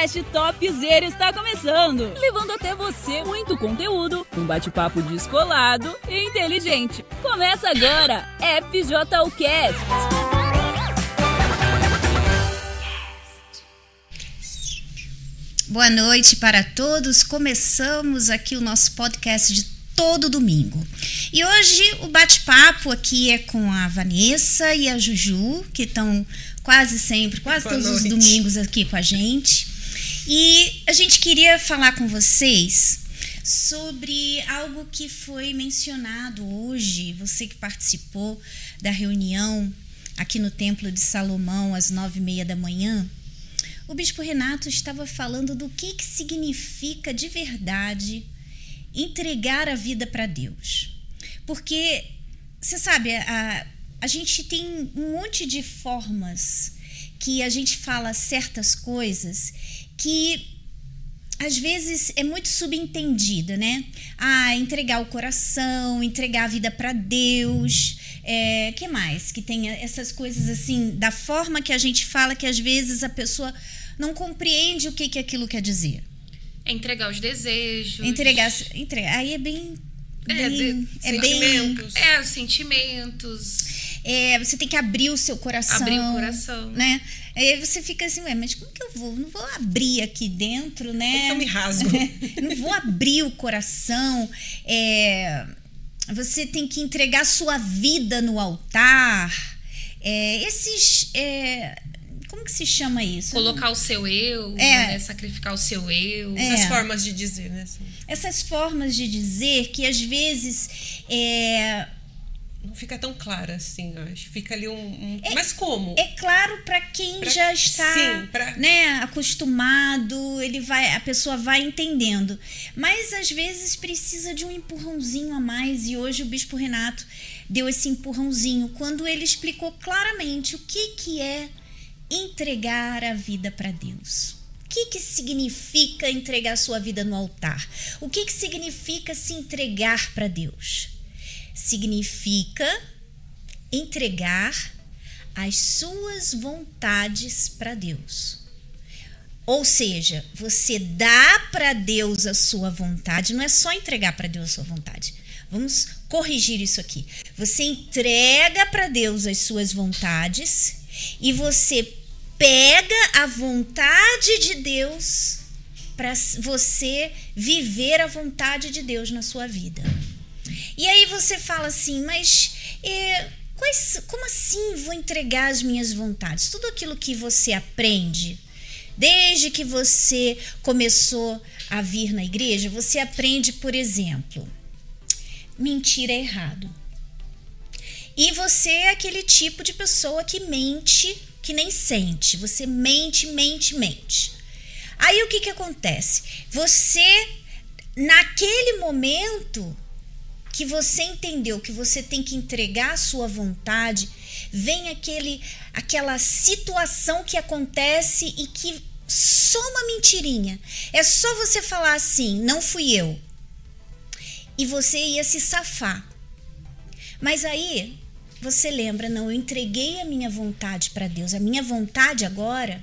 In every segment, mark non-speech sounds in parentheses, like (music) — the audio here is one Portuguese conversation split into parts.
podcast Topzera está começando, levando até você muito conteúdo, um bate-papo descolado e inteligente. Começa agora, FJUcast. Boa noite para todos. Começamos aqui o nosso podcast de todo domingo. E hoje o bate-papo aqui é com a Vanessa e a Juju, que estão quase sempre, quase Boa todos os noite. domingos aqui com a gente. E a gente queria falar com vocês sobre algo que foi mencionado hoje, você que participou da reunião aqui no Templo de Salomão às nove e meia da manhã. O Bispo Renato estava falando do que, que significa de verdade entregar a vida para Deus. Porque, você sabe, a, a gente tem um monte de formas que a gente fala certas coisas que às vezes é muito subentendida, né? Ah, entregar o coração, entregar a vida para Deus. É, que mais? Que tem essas coisas assim, da forma que a gente fala, que às vezes a pessoa não compreende o que, que aquilo quer dizer. É entregar os desejos. Entregar, entregar aí é bem. É, bem- de- é bem. sentimentos. É, os sentimentos. É, você tem que abrir o seu coração. Abrir o coração. Né? Aí você fica assim, ué, mas como que eu vou? Não vou abrir aqui dentro, né? Então me rasgo. (laughs) não vou abrir o coração. É, você tem que entregar sua vida no altar. É, esses. é, como que se chama isso? Colocar o seu eu, É. né? sacrificar o seu eu. É. Essas formas de dizer, né? Essas formas de dizer que às vezes. É, Não fica tão clara assim, acho. Fica ali um. um- Mas como? É claro para quem Pra- já está, sim, pra- né, acostumado, ele vai, a pessoa vai entendendo. Mas às vezes precisa de um empurrãozinho a mais e hoje o bispo Renato deu esse empurrãozinho quando ele explicou claramente o que que é entregar a vida para Deus. O que, que significa entregar sua vida no altar? O que, que significa se entregar para Deus? Significa entregar as suas vontades para Deus. Ou seja, você dá para Deus a sua vontade, não é só entregar para Deus a sua vontade. Vamos corrigir isso aqui. Você entrega para Deus as suas vontades e você pega a vontade de Deus para você viver a vontade de Deus na sua vida. E aí você fala assim, mas é, quais- como assim vou entregar as minhas vontades? Tudo aquilo que você aprende, desde que você começou a vir na igreja, você aprende, por exemplo, mentir é errado. E você é aquele tipo de pessoa que mente, que nem sente. Você mente, mente, mente. Aí o que, que acontece? Você, naquele momento, que você entendeu que você tem que entregar a sua vontade, vem aquele aquela situação que acontece e que só uma mentirinha. É só você falar assim, não fui eu. E você ia se safar. Mas aí você lembra, não, eu entreguei a minha vontade para Deus. A minha vontade agora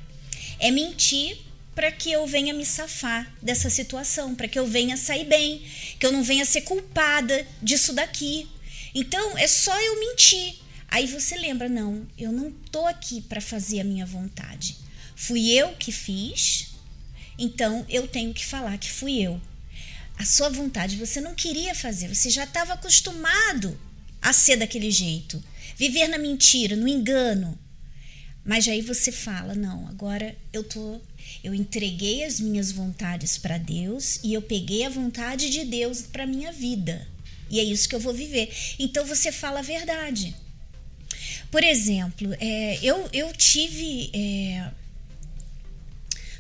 é mentir para que eu venha me safar dessa situação, para que eu venha sair bem, que eu não venha ser culpada disso daqui. Então é só eu mentir. Aí você lembra, não, eu não tô aqui para fazer a minha vontade. Fui eu que fiz, então eu tenho que falar que fui eu. A sua vontade você não queria fazer, você já estava acostumado a ser daquele jeito, viver na mentira, no engano. Mas aí você fala: "Não, agora eu tô eu entreguei as minhas vontades para Deus e eu peguei a vontade de Deus para minha vida. E é isso que eu vou viver. Então você fala a verdade. Por exemplo, é, eu, eu tive. é,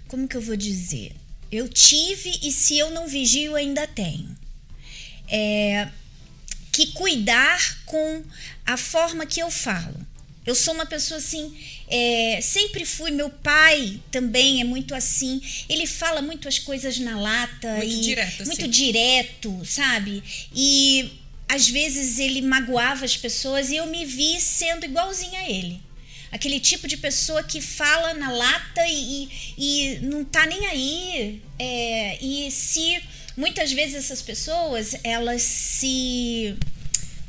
como que eu vou dizer? Eu tive e se eu não vigio, ainda tenho. É, que cuidar com a forma que eu falo. Eu sou uma pessoa assim, é, sempre fui. Meu pai também é muito assim. Ele fala muito as coisas na lata Muito e direto, assim. muito direto, sabe? E às vezes ele magoava as pessoas e eu me vi sendo igualzinha a ele. Aquele tipo de pessoa que fala na lata e, e, e não tá nem aí. É, e se muitas vezes essas pessoas elas se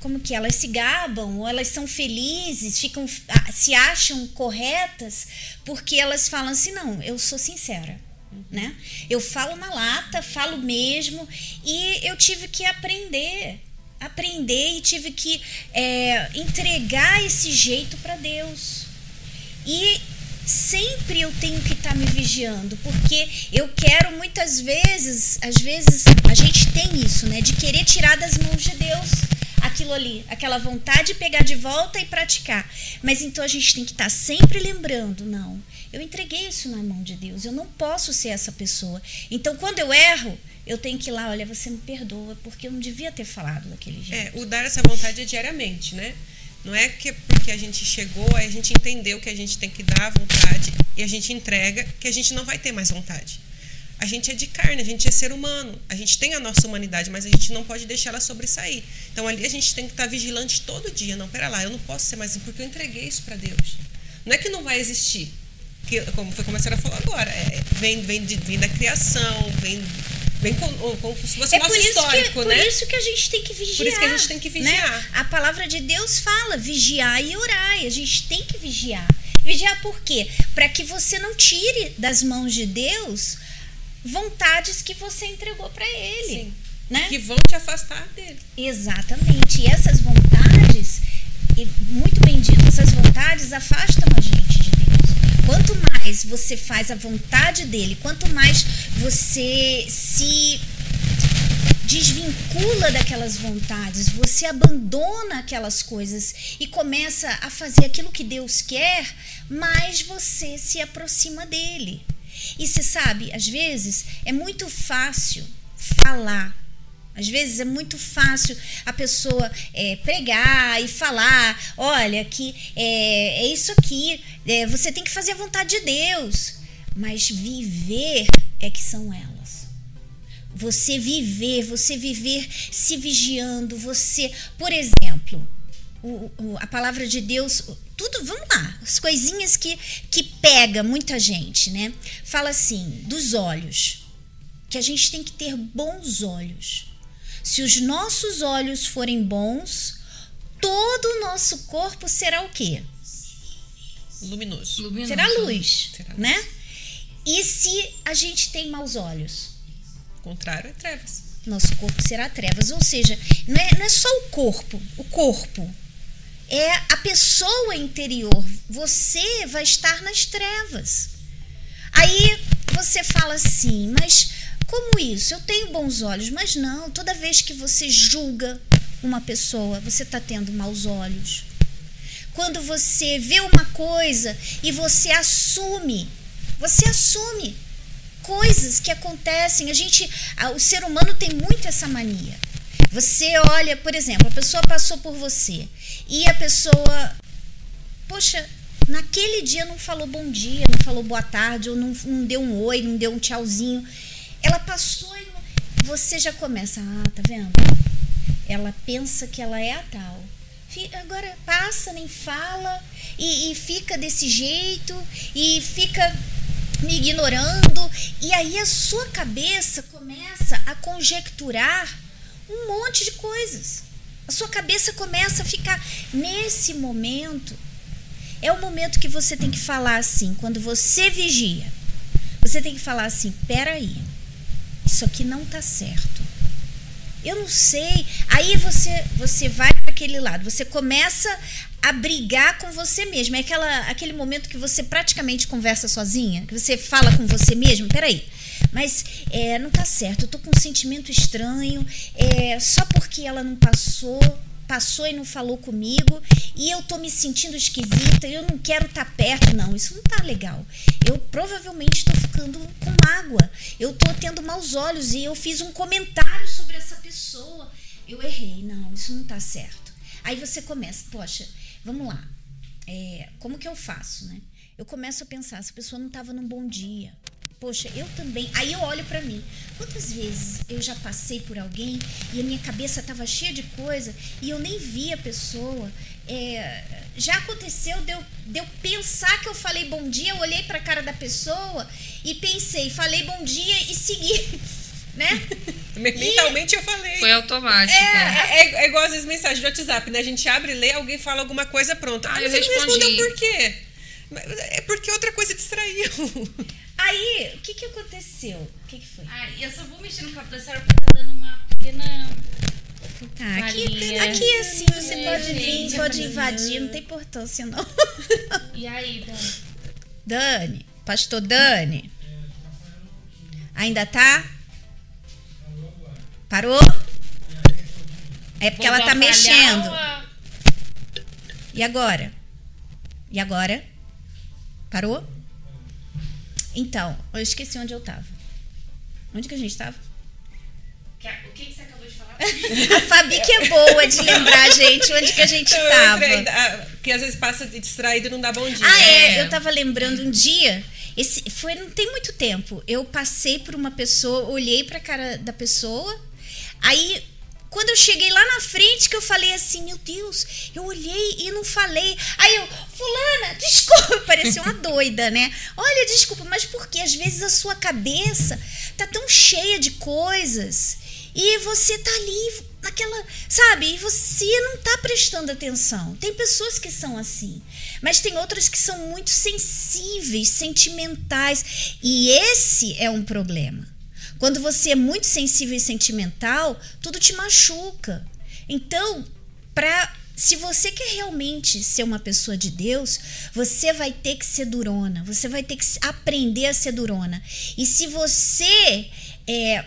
como que elas se gabam, ou elas são felizes, ficam se acham corretas porque elas falam assim, não, eu sou sincera. Né? Eu falo na lata, falo mesmo, e eu tive que aprender, aprender e tive que é, entregar esse jeito para Deus. E sempre eu tenho que estar tá me vigiando, porque eu quero muitas vezes, às vezes a gente tem isso, né, de querer tirar das mãos de Deus aquilo ali, aquela vontade de pegar de volta e praticar. Mas então a gente tem que estar tá sempre lembrando, não, eu entreguei isso na mão de Deus, eu não posso ser essa pessoa. Então quando eu erro, eu tenho que ir lá, olha, você me perdoa, porque eu não devia ter falado daquele jeito. É, o dar essa vontade é diariamente, né? Não é que porque a gente chegou, a gente entendeu que a gente tem que dar a vontade e a gente entrega que a gente não vai ter mais vontade. A gente é de carne, a gente é ser humano, a gente tem a nossa humanidade, mas a gente não pode deixar ela sobressair. Então ali a gente tem que estar vigilante todo dia. Não, pera lá, eu não posso ser mais assim porque eu entreguei isso para Deus. Não é que não vai existir, que, como foi como a senhora falou agora, é, vem, vem, de, vem da criação, vem Bem como, como se fosse é nosso histórico, que, né? Por isso que a gente tem que vigiar. Por isso que a gente tem que vigiar. Né? A palavra de Deus fala vigiar e orar. E a gente tem que vigiar. Vigiar por quê? Para que você não tire das mãos de Deus vontades que você entregou para Ele. Sim. Né? Que vão te afastar dele. Exatamente. E essas vontades, muito bem dito, essas vontades afastam a gente de Quanto mais você faz a vontade dele, quanto mais você se desvincula daquelas vontades, você abandona aquelas coisas e começa a fazer aquilo que Deus quer, mais você se aproxima dele. E você sabe, às vezes é muito fácil falar às vezes é muito fácil a pessoa é, pregar e falar: olha, que é, é isso aqui, é, você tem que fazer a vontade de Deus. Mas viver é que são elas. Você viver, você viver se vigiando, você, por exemplo, o, o, a palavra de Deus, tudo, vamos lá, as coisinhas que, que pega muita gente, né? Fala assim, dos olhos, que a gente tem que ter bons olhos. Se os nossos olhos forem bons, todo o nosso corpo será o quê? Luminoso. Luminoso. Será luz, será luz. né? E se a gente tem maus olhos? O contrário é trevas. Nosso corpo será trevas. Ou seja, não é, não é só o corpo, o corpo. É a pessoa interior. Você vai estar nas trevas. Aí você fala assim, mas como isso? Eu tenho bons olhos, mas não. Toda vez que você julga uma pessoa, você está tendo maus olhos. Quando você vê uma coisa e você assume, você assume coisas que acontecem. A gente, o ser humano tem muito essa mania. Você olha, por exemplo, a pessoa passou por você e a pessoa, poxa, naquele dia não falou bom dia, não falou boa tarde, ou não, não deu um oi, não deu um tchauzinho. Ela passou e você já começa, ah, tá vendo? Ela pensa que ela é a tal. Agora passa, nem fala e, e fica desse jeito e fica me ignorando. E aí a sua cabeça começa a conjecturar um monte de coisas. A sua cabeça começa a ficar nesse momento. É o momento que você tem que falar assim, quando você vigia. Você tem que falar assim: peraí, isso aqui não tá certo. Eu não sei. Aí você você vai para aquele lado, você começa a brigar com você mesmo. É aquela, aquele momento que você praticamente conversa sozinha, que você fala com você mesmo. Peraí, mas é, não tá certo. Eu tô com um sentimento estranho. É, só porque ela não passou passou e não falou comigo e eu tô me sentindo esquisita, eu não quero estar tá perto, não, isso não tá legal. Eu provavelmente estou ficando com mágoa, eu tô tendo maus olhos e eu fiz um comentário sobre essa pessoa. Eu errei, não, isso não tá certo. Aí você começa, poxa, vamos lá, é, como que eu faço, né? Eu começo a pensar, essa pessoa não estava num bom dia, Poxa, eu também. Aí eu olho para mim. Quantas vezes eu já passei por alguém e a minha cabeça estava cheia de coisa e eu nem vi a pessoa. é, já aconteceu de eu, de eu pensar que eu falei bom dia, eu olhei pra cara da pessoa e pensei, falei bom dia e segui, (laughs) né? (laughs) Mentalmente eu falei. Foi automático. É, é, é igual às vezes mensagem de WhatsApp, né? A gente abre, lê, alguém fala alguma coisa, pronto. Ah, Ah, eu você não respondi. respondeu por quê? É porque outra coisa distraiu. (laughs) Aí, o que que aconteceu? O que que foi? Ah, eu só vou mexer no cabelo da senhora porque tá dando uma pequena. Tá, aqui, aqui assim, você Maria, pode vir, pode invadir, não tem importância não. E aí, Dan? Dani, pastor Dani. Ainda tá? Parou? É porque ela tá mexendo. a- E agora? E agora? Parou? Então, eu esqueci onde eu tava. Onde que a gente tava? O que, que você acabou de falar? (laughs) A Fabi que é boa de lembrar, gente, onde que a gente Então, tava. entrei, ah, que às vezes passa de distraído e não dá bom dia. Ah, é. É. Eu tava lembrando um dia. Esse foi não tem muito tempo. Eu passei por uma pessoa, olhei pra cara da pessoa. Aí, quando eu cheguei lá na frente, que eu falei assim, meu Deus, eu olhei e não falei. Aí eu, fulana, desculpa, (laughs) parecia uma doida, né? Olha, desculpa, mas porque às vezes a sua cabeça tá tão cheia de coisas e você tá ali naquela, sabe? E você não tá prestando atenção. Tem pessoas que são assim, mas tem outras que são muito sensíveis, sentimentais, e esse é um problema. Quando você é muito sensível e sentimental, tudo te machuca. Então, para se você quer realmente ser uma pessoa de Deus, você vai ter que ser durona, você vai ter que aprender a ser durona. E se você é,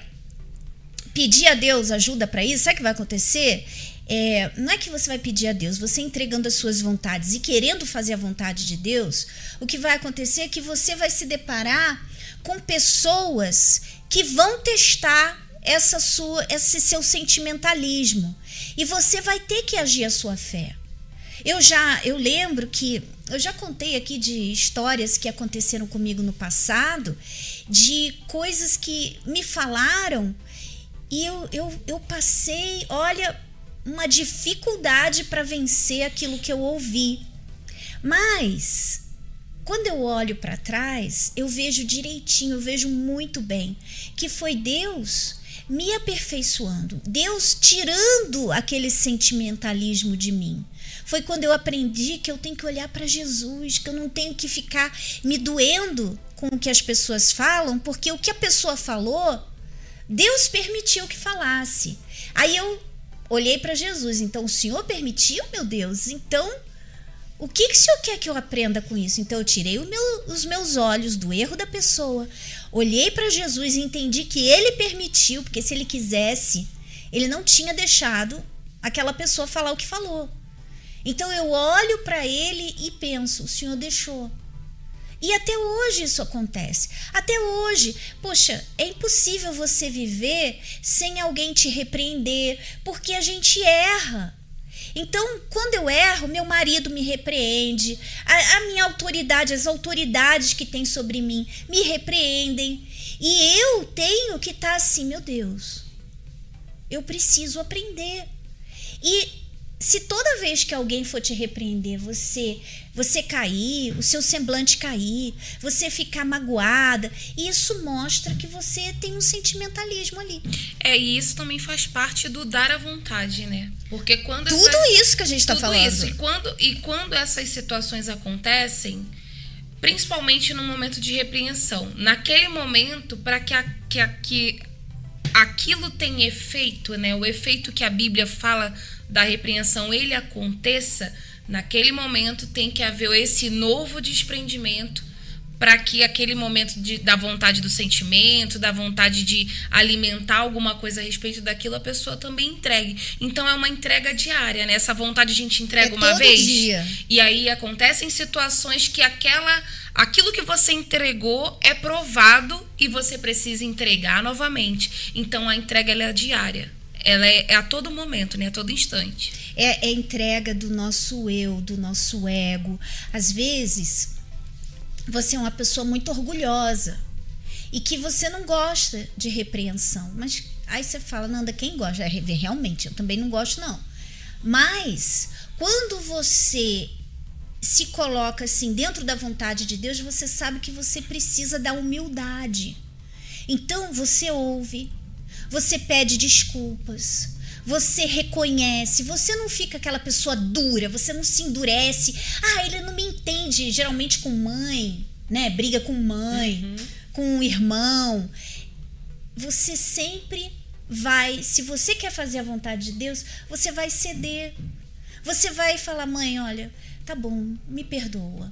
pedir a Deus ajuda para isso, sabe o que vai acontecer? É, não é que você vai pedir a Deus, você entregando as suas vontades e querendo fazer a vontade de Deus, o que vai acontecer é que você vai se deparar com pessoas que vão testar essa sua, esse seu sentimentalismo e você vai ter que agir a sua fé. Eu já, eu lembro que eu já contei aqui de histórias que aconteceram comigo no passado, de coisas que me falaram e eu, eu, eu passei, olha, uma dificuldade para vencer aquilo que eu ouvi. Mas quando eu olho para trás, eu vejo direitinho, eu vejo muito bem que foi Deus me aperfeiçoando, Deus tirando aquele sentimentalismo de mim. Foi quando eu aprendi que eu tenho que olhar para Jesus, que eu não tenho que ficar me doendo com o que as pessoas falam, porque o que a pessoa falou, Deus permitiu que falasse. Aí eu olhei para Jesus, então o Senhor permitiu, meu Deus, então o que, que o senhor quer que eu aprenda com isso? Então eu tirei meu- os meus olhos do erro da pessoa, olhei para Jesus e entendi que ele permitiu, porque se ele quisesse, ele não tinha deixado aquela pessoa falar o que falou. Então eu olho para ele e penso: o senhor deixou. E até hoje isso acontece. Até hoje, poxa, é impossível você viver sem alguém te repreender, porque a gente erra. Então, quando eu erro, meu marido me repreende, a, a minha autoridade, as autoridades que tem sobre mim me repreendem. E eu tenho que estar assim, meu Deus, eu preciso aprender. E se toda vez que alguém for te repreender, você você cair, o seu semblante cair, você ficar magoada, isso mostra que você tem um sentimentalismo ali. É, e isso também faz parte do dar à vontade, né? Porque quando Tudo essa- isso que a gente está falando. isso. E quando, e quando essas situações acontecem, principalmente no momento de repreensão, naquele momento, para que, a- que, a- que aquilo tenha efeito, né? O efeito que a Bíblia fala da repreensão, ele aconteça, naquele momento tem que haver esse novo desprendimento para que aquele momento de, da vontade do sentimento, da vontade de alimentar alguma coisa a respeito daquilo, a pessoa também entregue. Então é uma entrega diária, né? Essa vontade a gente entrega É uma todo vez. dia. E aí acontecem situações que aquela aquilo que você entregou é provado e você precisa entregar novamente. Então a entrega é diária. Ela é, é a todo momento, né? A todo instante. É, é entrega do nosso eu, do nosso ego. Às vezes, você é uma pessoa muito orgulhosa e que você não gosta de repreensão. Mas aí você fala, Nanda, quem gosta? É, realmente, eu também não gosto, não. Mas quando você se coloca assim dentro da vontade de Deus, você sabe que você precisa da humildade. Então você ouve, você pede desculpas, você reconhece, você não fica aquela pessoa dura, você não se endurece. Ah, ele não me entende, geralmente com mãe, né? Briga com mãe, uhum. com irmão. Você sempre vai, se você quer fazer a vontade de Deus, você vai ceder. Você vai falar, mãe, olha, tá bom, me perdoa.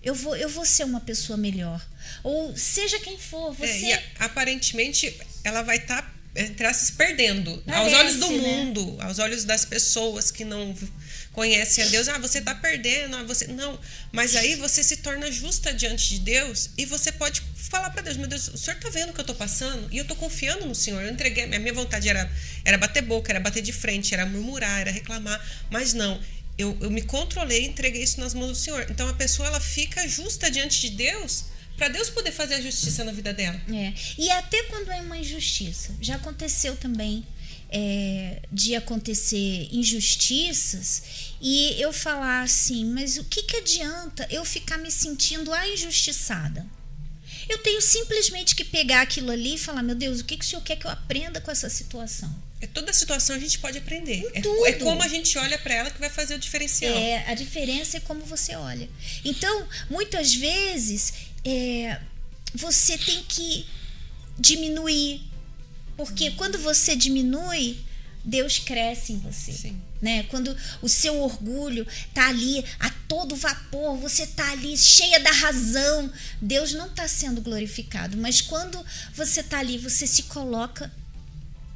Eu vou, eu vou ser uma pessoa melhor. Ou seja quem for, você. É, aparentemente ela vai estar tá entre se perdendo Parece, aos olhos do né? mundo, aos olhos das pessoas que não conhecem a Deus. Ah, você está perdendo, ah, você não. Mas aí você se torna justa diante de Deus e você pode falar para Deus, meu Deus, o Senhor está vendo o que eu estou passando e eu estou confiando no Senhor. Eu entreguei, a minha vontade era era bater boca, era bater de frente, era murmurar, era reclamar, mas não. Eu, eu me controlei e entreguei isso nas mãos do Senhor. Então a pessoa ela fica justa diante de Deus para Deus poder fazer a justiça na vida dela. É. E até quando é uma injustiça. Já aconteceu também é, de acontecer injustiças e eu falar assim, mas o que, que adianta eu ficar me sentindo a injustiçada? Eu tenho simplesmente que pegar aquilo ali e falar, meu Deus, o que, que o senhor quer que eu aprenda com essa situação? É toda situação a gente pode aprender. É, é, como a gente olha para ela que vai fazer o diferencial. É, a diferença é como você olha. Então, muitas vezes é, você tem que diminuir. Porque quando você diminui, Deus cresce em você. Sim. Né? Quando o seu orgulho tá ali a todo vapor, você tá ali cheia da razão, Deus não está sendo glorificado. Mas quando você tá ali, você se coloca,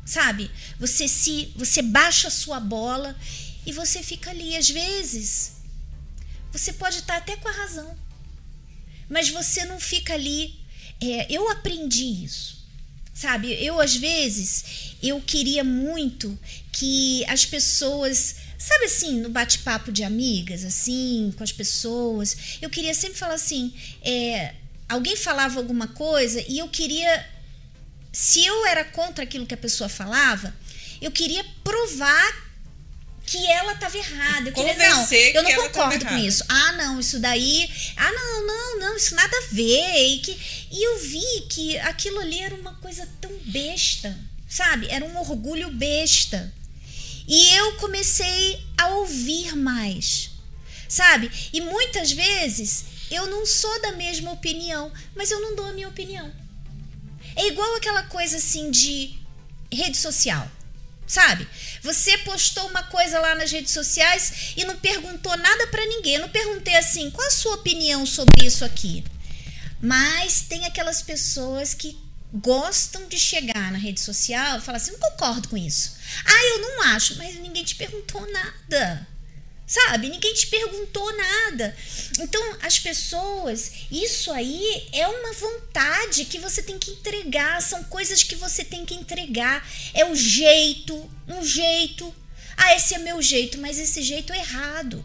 sabe? Você se, você baixa a sua bola e você fica ali. Às vezes, você pode estar tá até com a razão, mas você não fica ali. É, eu aprendi isso. Sabe, eu às vezes eu queria muito que as pessoas, sabe assim, no bate-papo de amigas, assim, com as pessoas, eu queria sempre falar assim, é, alguém falava alguma coisa e eu queria, se eu era contra aquilo que a pessoa falava, eu queria provar que ela estava errada. Eu queria, não, eu não concordo com isso. Ah, não, isso daí. Ah, não, não, não, isso nada a ver. E, que, e eu vi que aquilo ali era uma coisa tão besta, sabe? Era um orgulho besta. E eu comecei a ouvir mais, sabe? E muitas vezes eu não sou da mesma opinião, mas eu não dou a minha opinião. É igual aquela coisa assim de rede social sabe? Você postou uma coisa lá nas redes sociais e não perguntou nada para ninguém. Eu não perguntei assim, qual a sua opinião sobre isso aqui? Mas tem aquelas pessoas que gostam de chegar na rede social e falar assim, não concordo com isso. Ah, eu não acho, mas ninguém te perguntou nada sabe? Ninguém te perguntou nada. Então, as pessoas, isso aí é uma vontade que você tem que entregar, são coisas que você tem que entregar. É o jeito, um jeito. Ah, esse é meu jeito, mas esse jeito é errado.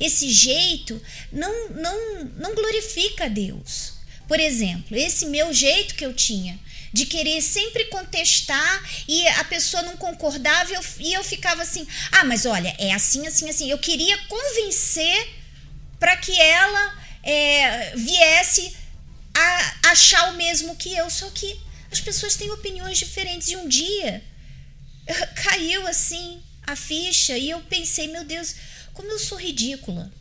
Esse jeito não não não glorifica a Deus. Por exemplo, esse meu jeito que eu tinha de querer sempre contestar e a pessoa não concordava e eu, e eu ficava assim: ah, mas olha, é assim, assim, assim. Eu queria convencer para que ela é, viesse a achar o mesmo que eu, só que as pessoas têm opiniões diferentes. E um dia (laughs) caiu assim a ficha e eu pensei: meu Deus, como eu sou ridícula.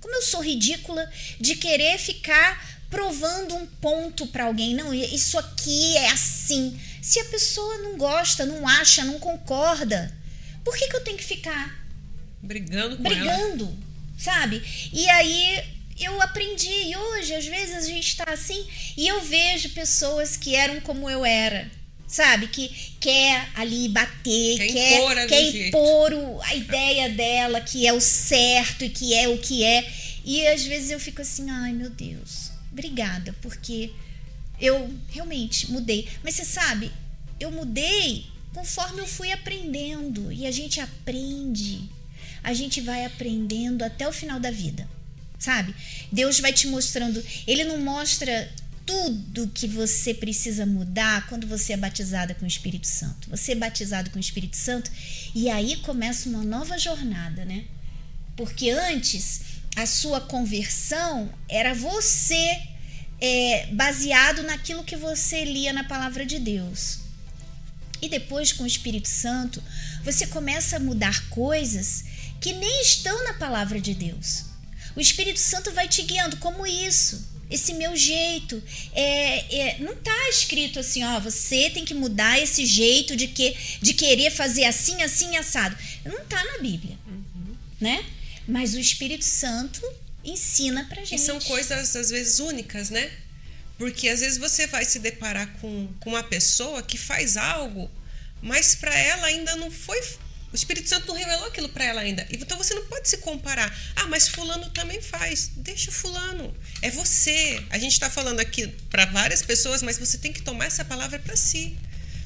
Como eu sou ridícula de querer ficar provando um ponto para alguém. Não, isso aqui é assim. Se a pessoa não gosta, não acha, não concorda, por que, que eu tenho que ficar brigando com brigando, ela? sabe? E aí eu aprendi e hoje às vezes a gente está assim e eu vejo pessoas que eram como eu era. Sabe, que quer ali bater, quer, quer impor, quer impor o, a ideia dela, que é o certo e que é o que é. E às vezes eu fico assim, ai meu Deus, obrigada, porque eu realmente mudei. Mas você sabe, eu mudei conforme eu fui aprendendo. E a gente aprende. A gente vai aprendendo até o final da vida. Sabe? Deus vai te mostrando. Ele não mostra tudo que você precisa mudar quando você é batizada com o Espírito Santo. Você é batizado com o Espírito Santo e aí começa uma nova jornada, né? Porque antes a sua conversão era você é, baseado naquilo que você lia na palavra de Deus. E depois, com o Espírito Santo, você começa a mudar coisas que nem estão na palavra de Deus. O Espírito Santo vai te guiando, como isso, esse meu jeito. É, é, não está escrito assim, ó, você tem que mudar esse jeito de, que, de querer fazer assim, assim, assado. Não está na Bíblia, uhum. né? Mas o Espírito Santo ensina pra gente. E são coisas, às vezes, únicas, né? Porque às vezes você vai se deparar com, com uma pessoa que faz algo, mas para ela ainda não foi. O Espírito Santo não revelou aquilo para ela ainda. Então você não pode se comparar. Ah, mas Fulano também faz. Deixa o Fulano. É você. A gente está falando aqui para várias pessoas, mas você tem que tomar essa palavra para si.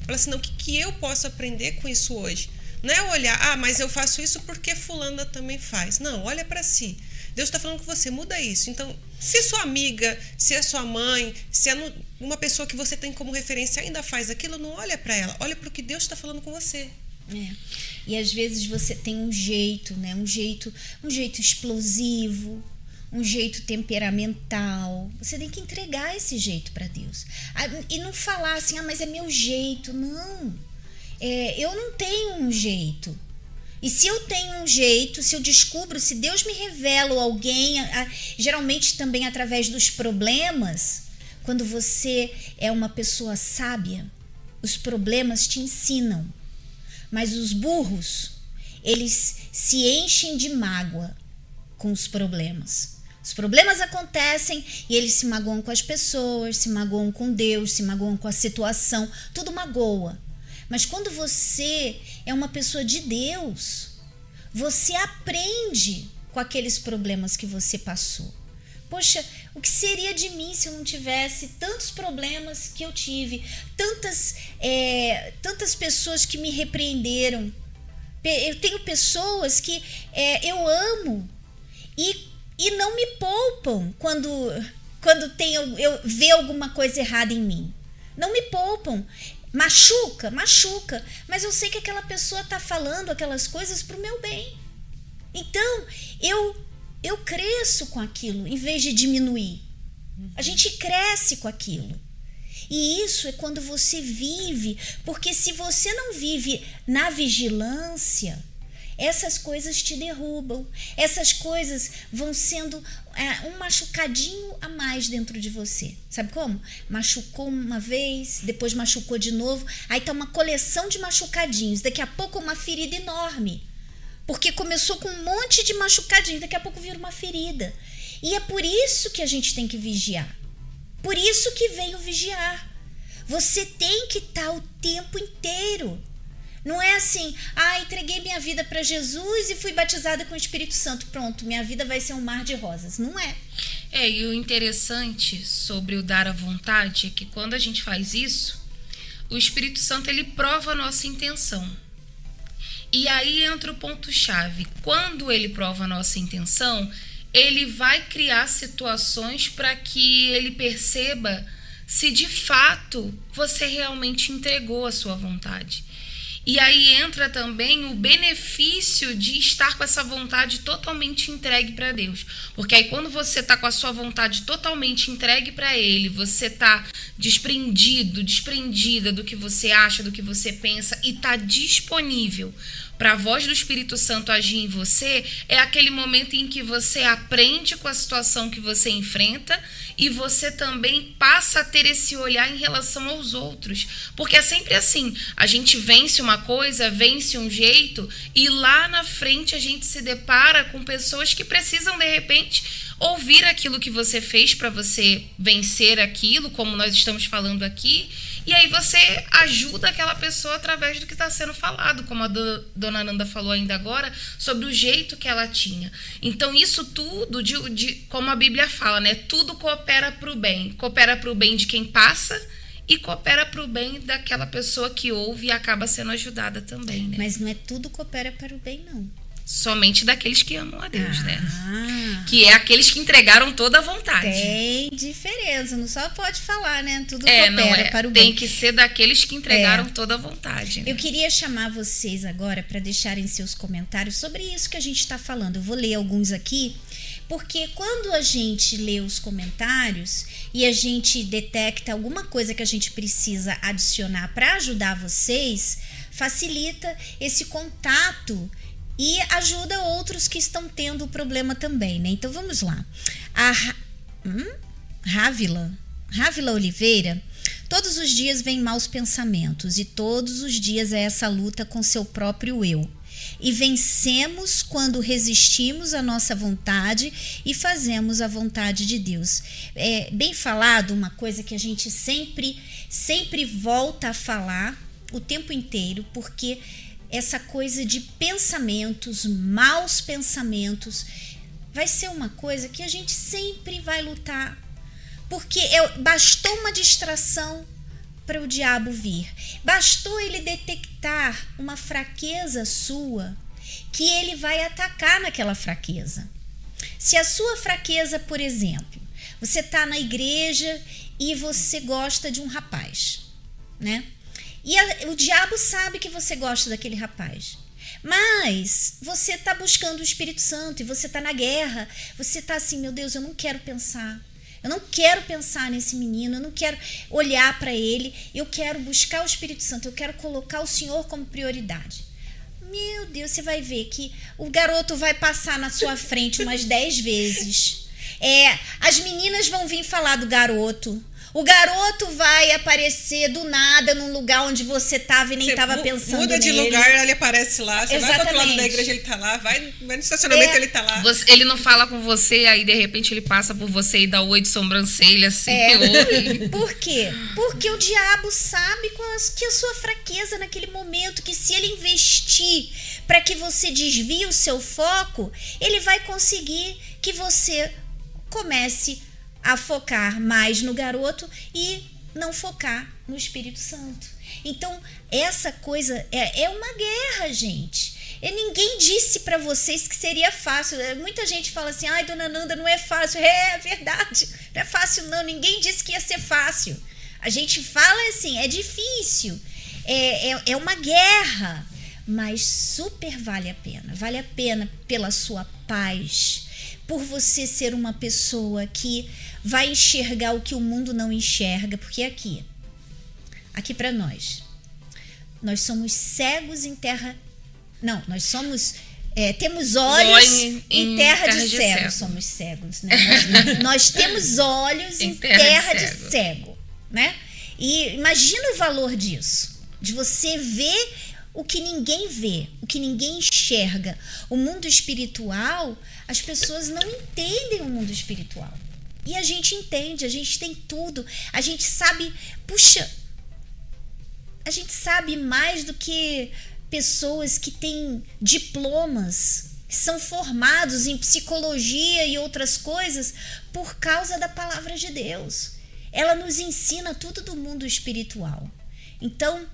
Falar assim, não, o que, que eu posso aprender com isso hoje? Não é olhar, ah, mas eu faço isso porque Fulana também faz. Não, olha para si. Deus está falando com você, muda isso. Então, se sua amiga, se é sua mãe, se é uma pessoa que você tem como referência ainda faz aquilo, não olha para ela, olha para o que Deus está falando com você. É. E às vezes você tem um jeito, né? Um jeito, um jeito explosivo, um jeito temperamental. Você tem que entregar esse jeito para Deus. Ah, e não falar assim, ah, mas é meu jeito. Não. É, eu não tenho um jeito. E se eu tenho um jeito, se eu descubro, se Deus me revela alguém, geralmente também através dos problemas, quando você é uma pessoa sábia, os problemas te ensinam. Mas os burros, eles se enchem de mágoa com os problemas. Os problemas acontecem e eles se magoam com as pessoas, se magoam com Deus, se magoam com a situação, tudo magoa. Mas quando você é uma pessoa de Deus, você aprende com aqueles problemas que você passou. Poxa, o que seria de mim se eu não tivesse tantos problemas que eu tive, tantas, é, tantas pessoas que me repreenderam? Eu tenho pessoas que é, eu amo e, e não me poupam quando, quando tem, eu, eu vê alguma coisa errada em mim. Não me poupam. Machuca, machuca. Mas eu sei que aquela pessoa está falando aquelas coisas para o meu bem. Então, eu eu cresço com aquilo em vez de diminuir. A gente cresce com aquilo. E isso é quando você vive, porque se você não vive na vigilância, essas coisas te derrubam. Essas coisas vão sendo é, um machucadinho a mais dentro de você. Sabe como? Machucou uma vez, depois machucou de novo, aí tá uma coleção de machucadinhos. Daqui a pouco uma ferida enorme. Porque começou com um monte de machucadinhos, daqui a pouco vira uma ferida. E é por isso que a gente tem que vigiar. Por isso que veio vigiar. Você tem que estar tá o tempo inteiro não é assim, ah, entreguei minha vida para Jesus e fui batizada com o Espírito Santo. Pronto, minha vida vai ser um mar de rosas. Não é. É, e o interessante sobre o dar à vontade é que quando a gente faz isso, o Espírito Santo ele prova a nossa intenção. E aí entra o ponto-chave. Quando ele prova a nossa intenção, ele vai criar situações para que ele perceba se de fato você realmente entregou a sua vontade. E aí entra também o benefício de estar com essa vontade totalmente entregue para Deus. Porque aí quando você está com a sua vontade totalmente entregue para Ele, você está desprendido, desprendida do que você acha, do que você pensa e está disponível para a voz do Espírito Santo agir em você, é aquele momento em que você aprende com a situação que você enfrenta e você também passa a ter esse olhar em relação aos outros. Porque é sempre assim: a gente vence uma coisa, vence um jeito, e lá na frente a gente se depara com pessoas que precisam, de repente, ouvir aquilo que você fez para você vencer aquilo, como nós estamos falando aqui. E aí você ajuda aquela pessoa através do que está sendo falado, como a do, dona Nanda falou ainda agora, sobre o jeito que ela tinha. Então, isso tudo, de, de como a Bíblia fala, né? Tudo coopera para o bem. Coopera para o bem de quem passa e coopera para o bem daquela pessoa que ouve e acaba sendo ajudada também, né? Mas não é tudo coopera para o bem, não. Somente daqueles que amam a Deus, né? Ah, Que é aqueles que entregaram toda a vontade. tem diferença, não só pode falar, né? Tudo É, coopera não é. para o Tem bem. que ser daqueles que entregaram toda a vontade. né? Eu queria chamar vocês agora para deixarem seus comentários sobre isso que a gente está falando. Eu vou ler alguns aqui, porque quando a gente lê os comentários e a gente detecta alguma coisa que a gente precisa adicionar para ajudar vocês, facilita esse contato e ajuda outros que estão tendo o problema também, né? Então vamos lá. A hum? Rávila, Rávila Oliveira, todos os dias vem maus pensamentos e todos os dias é essa luta com seu próprio eu. E vencemos quando resistimos à nossa vontade e fazemos a vontade de Deus. É bem falado uma coisa que a gente sempre, sempre volta a falar o tempo inteiro, porque essa coisa de pensamentos, maus pensamentos, vai ser uma coisa que a gente sempre vai lutar. Porque é- bastou uma distração para o diabo vir. Bastou ele detectar uma fraqueza sua que ele vai atacar naquela fraqueza. Se a sua fraqueza, por exemplo, você está na igreja e você gosta de um rapaz, né? E a- o diabo sabe que você gosta daquele rapaz. Mas você está buscando o Espírito Santo e você está na guerra. Você está assim, meu Deus, eu não quero pensar. Eu não quero pensar nesse menino, eu não quero olhar para ele. Eu quero buscar o Espírito Santo, eu quero colocar o Senhor como prioridade. Meu Deus, você vai ver que o garoto vai passar na sua frente umas 10 vezes. É, as meninas vão vir falar do garoto. O garoto vai aparecer do nada num lugar onde você tava e nem Você tava pensando Muda de nele. lugar, ele aparece lá. Você vai pro outro lado Exatamente. da igreja, ele tá lá. Vai, vai no estacionamento, É. ele tá lá. Você- ele não fala com você, aí de repente ele passa por você e dá oi de sobrancelha, assim, É. oi. (laughs) Por quê? Porque o diabo sabe que a sua fraqueza naquele momento, que se ele investir para que você desvie o seu foco, ele vai conseguir que você comece a focar mais no garoto e não focar no Espírito Santo. Então, essa coisa é, é uma guerra, gente. E ninguém disse para vocês que seria fácil. É, Muita gente fala assim: ai, dona Nanda, não é fácil. É, é verdade, não é fácil, não. Ninguém disse que ia ser fácil. A gente fala assim: é difícil, é, é, é uma guerra, mas super vale a pena. Vale a pena pela sua paz, por você ser uma pessoa que vai enxergar o que o mundo não enxerga, porque aqui, aqui para nós, nós somos cegos em terra. Não, nós somos. é, temos olhos Olho em, em terra, terra de, de cego. cego. Somos cegos, né? Nós, (laughs) nós temos olhos em, Em terra, terra de, de cego. cego. né? E imagina o valor disso, de você ver o que ninguém vê, o que ninguém enxerga. O mundo espiritual, as pessoas não entendem o mundo espiritual. E a gente entende, a gente tem tudo, a gente sabe, puxa, a gente sabe mais do que pessoas que têm diplomas, que são formados em psicologia e outras coisas por causa da palavra de Deus. Ela nos ensina tudo do mundo espiritual. Então,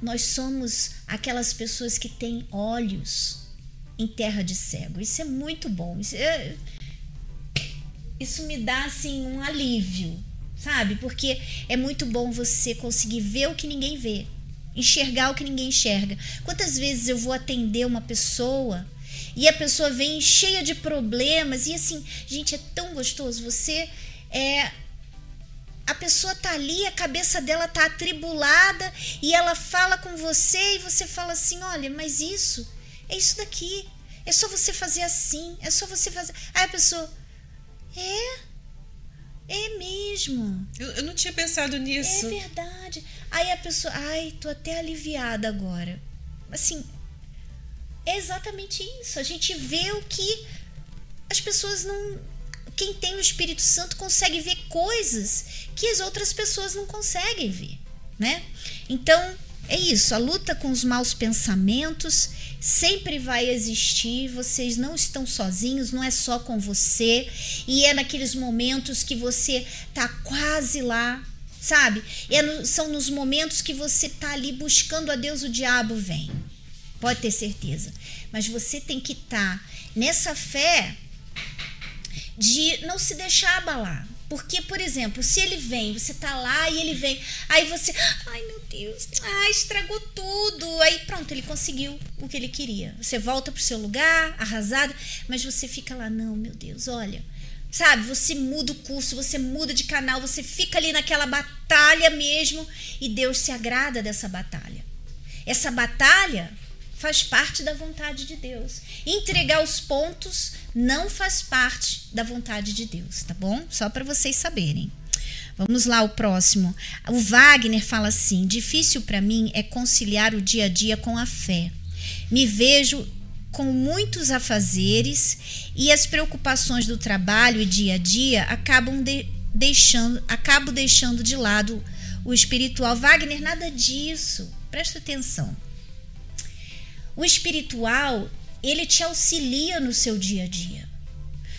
nós somos aquelas pessoas que têm olhos em terra de cego. Isso é muito bom. Isso, é- isso me dá assim um alívio, sabe? Porque é muito bom você conseguir ver o que ninguém vê, enxergar o que ninguém enxerga. Quantas vezes eu vou atender uma pessoa e a pessoa vem cheia de problemas e assim, gente, é tão gostoso. Você é a pessoa tá ali, a cabeça dela tá atribulada e ela fala com você e você fala assim: "Olha, mas isso é isso daqui. É só você fazer assim, é só você fazer". Aí a pessoa: "É? É mesmo. Eu, eu não tinha pensado nisso. É verdade". Aí a pessoa: "Ai, tô até aliviada agora". Assim, é exatamente isso. A gente vê o que as pessoas não quem tem o Espírito Santo consegue ver coisas que as outras pessoas não conseguem ver, né? Então, é isso, a luta com os maus pensamentos sempre vai existir, vocês não estão sozinhos, não é só com você, e é naqueles momentos que você tá quase lá, sabe? É no- são nos momentos que você tá ali buscando a Deus, o diabo vem. Pode ter certeza. Mas você tem que estar tá nessa fé de não se deixar abalar. Porque, por exemplo, se ele vem, você tá lá e ele vem, aí você, ai meu Deus, ai, estragou tudo. Aí pronto, ele conseguiu o que ele queria. Você volta pro seu lugar, arrasado, mas você fica lá, não, meu Deus, olha. Sabe, você muda o curso, você muda de canal, você fica ali naquela batalha mesmo e Deus se agrada dessa batalha. Essa batalha faz parte da vontade de Deus. Entregar os pontos não faz parte da vontade de Deus, tá bom? Só para vocês saberem. Vamos lá, o próximo. O Wagner fala assim: difícil para mim é conciliar o dia a dia com a fé. Me vejo com muitos afazeres e as preocupações do trabalho e dia a dia acabam de, deixando, acabo deixando de lado o espiritual. Wagner, nada disso. Presta atenção. O espiritual, ele te auxilia no seu dia a dia.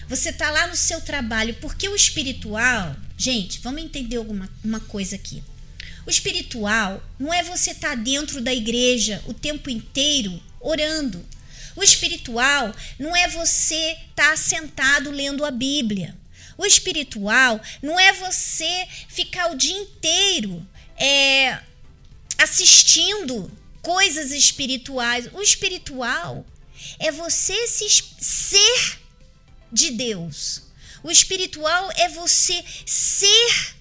Você tá lá no seu trabalho, porque o espiritual, gente, vamos entender alguma uma coisa aqui. O espiritual não é você estar tá dentro da igreja o tempo inteiro orando. O espiritual não é você estar tá sentado lendo a Bíblia. O espiritual não é você ficar o dia inteiro é, assistindo coisas espirituais. O espiritual é você se ser de Deus. O espiritual é você ser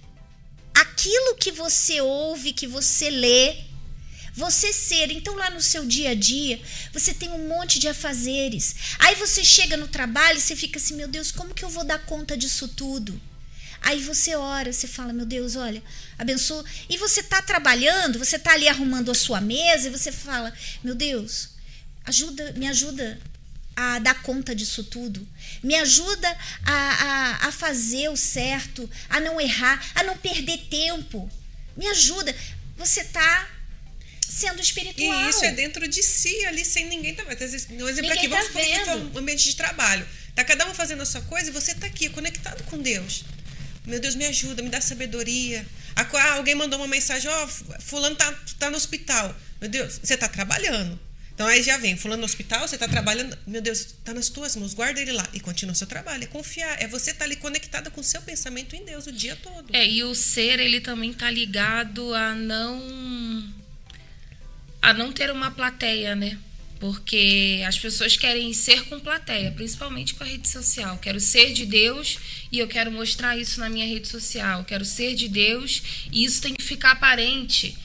aquilo que você ouve, que você lê, você ser. Então, lá no seu dia a dia, você tem um monte de afazeres. Aí você chega no trabalho e você fica assim: meu Deus, como que eu vou dar conta disso tudo? Aí você ora, você fala, meu Deus, olha, abençoa. E você está trabalhando, você está ali arrumando a sua mesa e você fala, meu Deus, ajuda, me ajuda a dar conta disso tudo. Me ajuda a, a, a fazer o certo, a não errar, a não perder tempo. Me ajuda. Você está sendo espiritual. E isso é dentro de si, ali, sem ninguém. Tá, um exemplo aqui, tá vamos tá um ambiente de trabalho. Tá cada um fazendo a sua coisa e você tá aqui, conectado com Deus. Meu Deus, me ajuda, me dá sabedoria. Ah, alguém mandou uma mensagem, ó, oh, fulano tá, tá no hospital. Meu Deus, você tá trabalhando. Então aí já vem, fulano no hospital, você tá trabalhando, meu Deus, tá nas tuas mãos, guarda ele lá. E continua o seu trabalho, é confiar, é você estar tá ali conectada com o seu pensamento em Deus o dia todo. É, e o ser, ele também tá ligado a não a não ter uma plateia, né? Porque as pessoas querem ser com plateia, principalmente com a rede social. Quero ser de Deus e eu quero mostrar isso na minha rede social. Quero ser de Deus e isso tem que ficar aparente.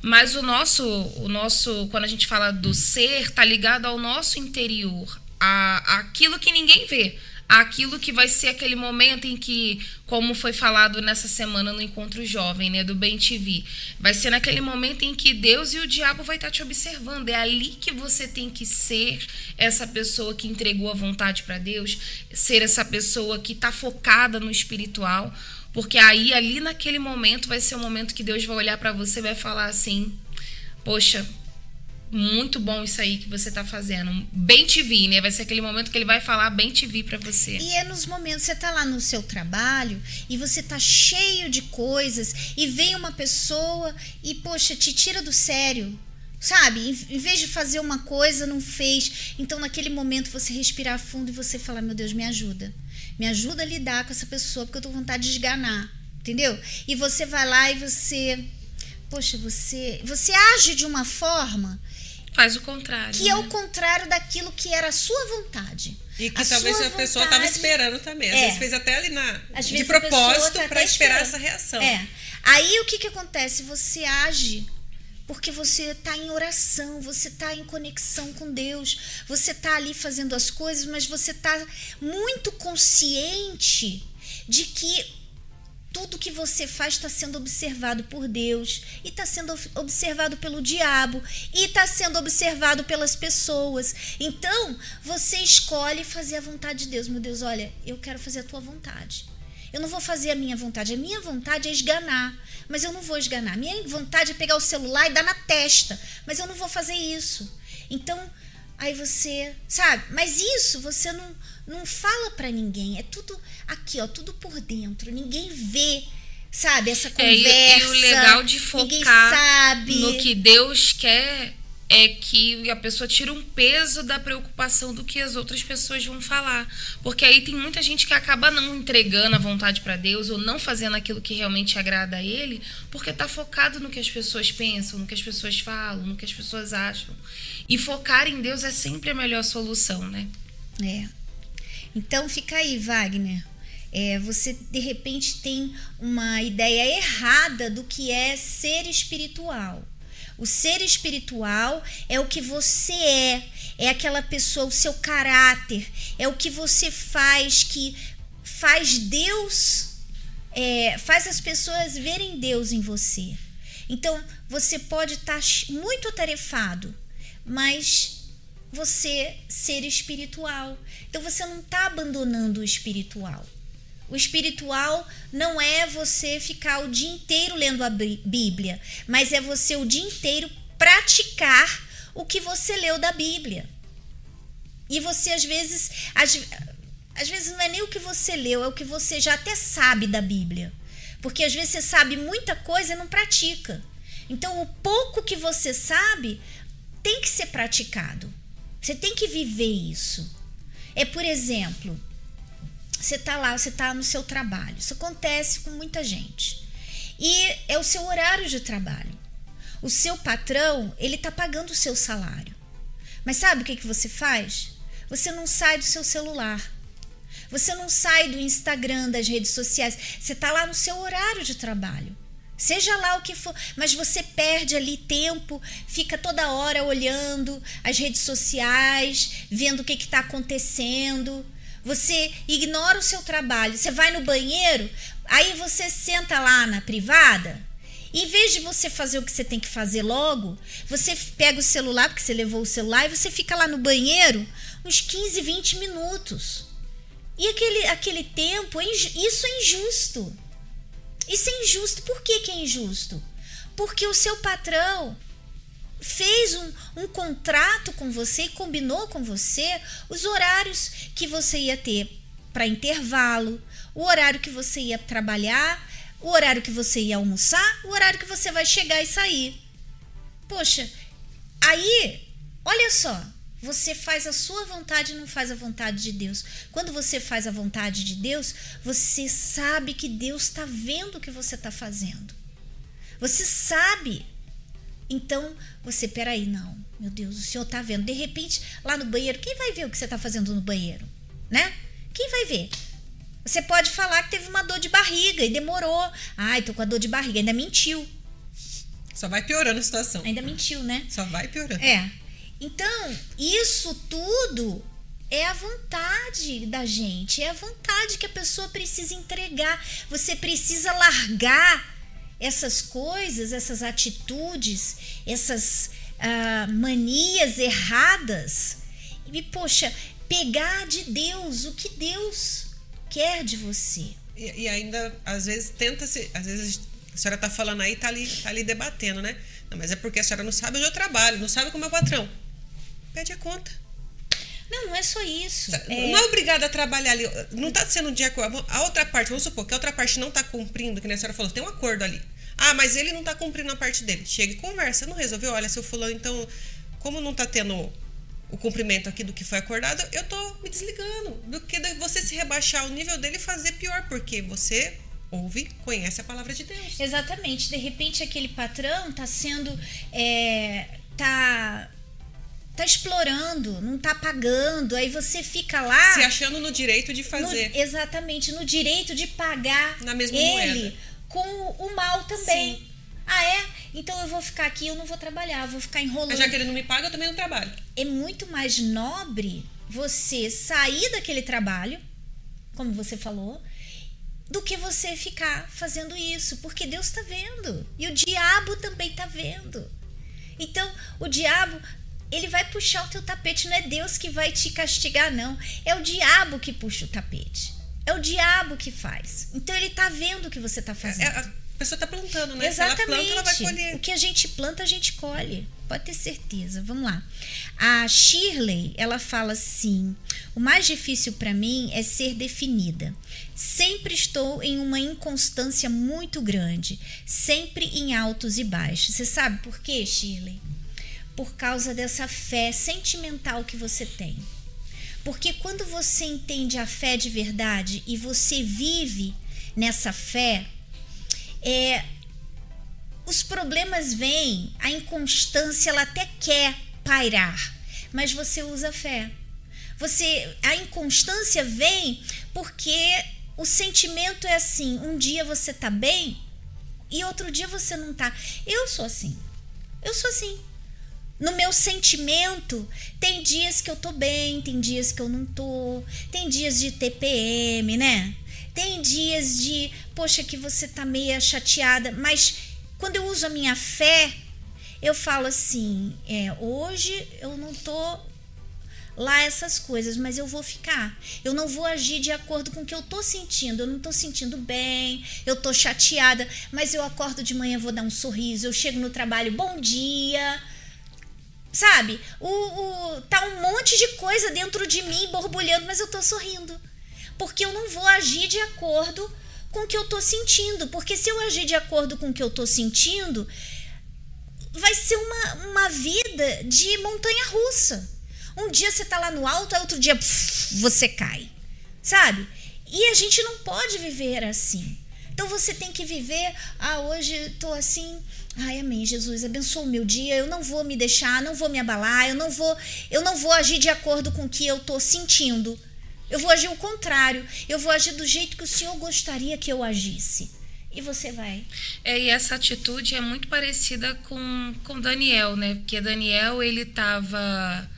Mas o nosso, o nosso, quando a gente fala do ser, tá ligado ao nosso interior, a aquilo que ninguém vê, aquilo que vai ser aquele momento em que, como foi falado nessa semana no encontro jovem, né, do Bem TV, vai ser naquele momento em que Deus e o diabo vai estar te observando. É ali que você tem que ser essa pessoa que entregou a vontade para Deus, ser essa pessoa que está focada no espiritual, porque aí ali naquele momento vai ser o momento que Deus vai olhar para você e vai falar assim: "Poxa, muito bom isso aí que você tá fazendo. Bem te vi, né? Vai ser aquele momento que ele vai falar bem te vi para você. E é nos momentos você tá lá no seu trabalho e você tá cheio de coisas e vem uma pessoa e poxa, te tira do sério. Sabe? Em vez de fazer uma coisa, não fez. Então, naquele momento, você respirar fundo e você falar: Meu Deus, me ajuda. Me ajuda a lidar com essa pessoa, porque eu tô com vontade de esganar. Entendeu? E você vai lá e você. Poxa, você. Você age de uma forma Faz o contrário. Que né? é o né? contrário daquilo que era a sua vontade. E que a talvez a pessoa estava esperando também. Às é. vezes fez até ali na, Às de propósito tá para esperar essa reação. É. Aí o que, que acontece? Você age porque você está em oração, você está em conexão com Deus, você está ali fazendo as coisas, mas você está muito consciente de que tudo que você faz está sendo observado por Deus e está sendo observado pelo diabo e está sendo observado pelas pessoas. Então, você escolhe fazer a vontade de Deus. Meu Deus, olha, eu quero fazer a tua vontade. Eu não vou fazer a minha vontade. A minha vontade é esganar, mas eu não vou esganar. Minha vontade é pegar o celular e dar na testa, mas eu não vou fazer isso. Então, aí você, sabe? Mas isso você não não fala para ninguém. É tudo aqui, ó, tudo por dentro. Ninguém vê, sabe, essa conversa. É, e, e o legal de focar no que Deus quer é que a pessoa tira um peso da preocupação do que as outras pessoas vão falar. Porque aí tem muita gente que acaba não entregando a vontade para Deus ou não fazendo aquilo que realmente agrada a Ele, porque está focado no que as pessoas pensam, no que as pessoas falam, no que as pessoas acham. E focar em Deus é sempre a melhor solução, né? É. Então fica aí, Wagner. É, você de repente tem uma ideia errada do que é ser espiritual. O ser espiritual é o que você é, é aquela pessoa, o seu caráter, é o que você faz que faz Deus, é, faz as pessoas verem Deus em você. Então você pode estar muito atarefado, mas você ser espiritual. Então você não está abandonando o espiritual. O espiritual não é você ficar o dia inteiro lendo a Bíblia, mas é você o dia inteiro praticar o que você leu da Bíblia. E você às vezes, às, às vezes não é nem o que você leu, é o que você já até sabe da Bíblia. Porque às vezes você sabe muita coisa e não pratica. Então o pouco que você sabe tem que ser praticado. Você tem que viver isso. É, por exemplo, você está lá, você está no seu trabalho. Isso acontece com muita gente. E é o seu horário de trabalho. O seu patrão, ele está pagando o seu salário. Mas sabe o que, que você faz? Você não sai do seu celular. Você não sai do Instagram, das redes sociais. Você está lá no seu horário de trabalho. Seja lá o que for, mas você perde ali tempo, fica toda hora olhando as redes sociais, vendo o que está acontecendo. Você ignora o seu trabalho, você vai no banheiro, aí você senta lá na privada. Em vez de você fazer o que você tem que fazer logo, você pega o celular, porque você levou o celular, e você fica lá no banheiro uns 15, 20 minutos. E aquele, aquele tempo, isso é injusto. Isso é injusto. Por que, que é injusto? Porque o seu patrão fez um, um contrato com você e combinou com você os horários que você ia ter para intervalo, o horário que você ia trabalhar, o horário que você ia almoçar, o horário que você vai chegar e sair. Poxa, aí, olha só, você faz a sua vontade e não faz a vontade de Deus. Quando você faz a vontade de Deus, você sabe que Deus está vendo o que você está fazendo. Você sabe então, você, peraí, não, meu Deus, o senhor tá vendo. De repente, lá no banheiro, quem vai ver o que você tá fazendo no banheiro? Né? Quem vai ver? Você pode falar que teve uma dor de barriga e demorou. Ai, tô com a dor de barriga, ainda mentiu. Só vai piorando a situação. Ainda mentiu, né? Só vai piorando. É. Então, isso tudo é a vontade da gente, é a vontade que a pessoa precisa entregar. Você precisa largar essas coisas, essas atitudes, essas uh, manias erradas e, poxa, pegar de Deus o que Deus quer de você. E, e ainda, às vezes, tenta se. Às vezes a senhora está falando aí, está ali, tá ali debatendo, né? Não, mas é porque a senhora não sabe onde eu trabalho, não sabe como é o patrão. Pede a conta. Não, não é só isso. Tá, é... Não é obrigada a trabalhar ali. Não está sendo de acordo. A outra parte, vamos supor que a outra parte não está cumprindo, que a senhora falou, tem um acordo ali. Ah, mas ele não está cumprindo a parte dele. Chega e conversa, não resolveu. Olha, seu fulano, então, como não está tendo o cumprimento aqui do que foi acordado, eu tô me desligando. Do que você se rebaixar ao nível dele e fazer pior, porque você ouve, conhece a palavra de Deus. Exatamente. De repente aquele patrão está sendo. É, tá tá explorando, não tá pagando, aí você fica lá se achando no direito de fazer. No, exatamente, no direito de pagar na mesma ele moeda. com o mal também. Sim. Ah, é? Então eu vou ficar aqui, eu não vou trabalhar, vou ficar enrolando. Mas já que ele não me paga, eu também não trabalho. É muito mais nobre você sair daquele trabalho, como você falou, do que você ficar fazendo isso, porque Deus está vendo e o diabo também está vendo. Então, o diabo ele vai puxar o teu tapete, não é Deus que vai te castigar, não. É o diabo que puxa o tapete. É o diabo que faz. Então ele tá vendo o que você tá fazendo. É, a pessoa tá plantando, né? Exatamente. Ela planta, ela. O que a gente planta, a gente colhe. Pode ter certeza. Vamos lá. A Shirley, ela fala assim: "O mais difícil para mim é ser definida. Sempre estou em uma inconstância muito grande, sempre em altos e baixos. Você sabe por quê, Shirley? Por causa dessa fé sentimental que você tem. Porque quando você entende a fé de verdade e você vive nessa fé, é, os problemas vêm, a inconstância ela até quer pairar, mas você usa fé. Você, a inconstância vem porque o sentimento é assim: um dia você tá bem e outro dia você não tá. Eu sou assim. Eu sou assim. No meu sentimento, tem dias que eu tô bem, tem dias que eu não tô, tem dias de TPM, né? Tem dias de, poxa, que você tá meia chateada, mas quando eu uso a minha fé, eu falo assim: é, hoje eu não tô lá essas coisas, mas eu vou ficar. Eu não vou agir de acordo com o que eu tô sentindo. Eu não tô sentindo bem, eu tô chateada, mas eu acordo de manhã, vou dar um sorriso, eu chego no trabalho, bom dia. Sabe? O, o, tá um monte de coisa dentro de mim borbulhando, mas eu tô sorrindo. Porque eu não vou agir de acordo com o que eu tô sentindo. Porque se eu agir de acordo com o que eu tô sentindo, vai ser uma, uma vida de montanha russa. Um dia você tá lá no alto, outro dia você cai. Sabe? E a gente não pode viver assim. Então você tem que viver, ah, hoje tô assim, ai, amém, Jesus, abençoa o meu dia, eu não vou me deixar, não vou me abalar, eu não vou, eu não vou agir de acordo com o que eu tô sentindo. Eu vou agir o contrário, eu vou agir do jeito que o Senhor gostaria que eu agisse. E você vai. É, e essa atitude é muito parecida com, com Daniel, né? Porque Daniel, ele estava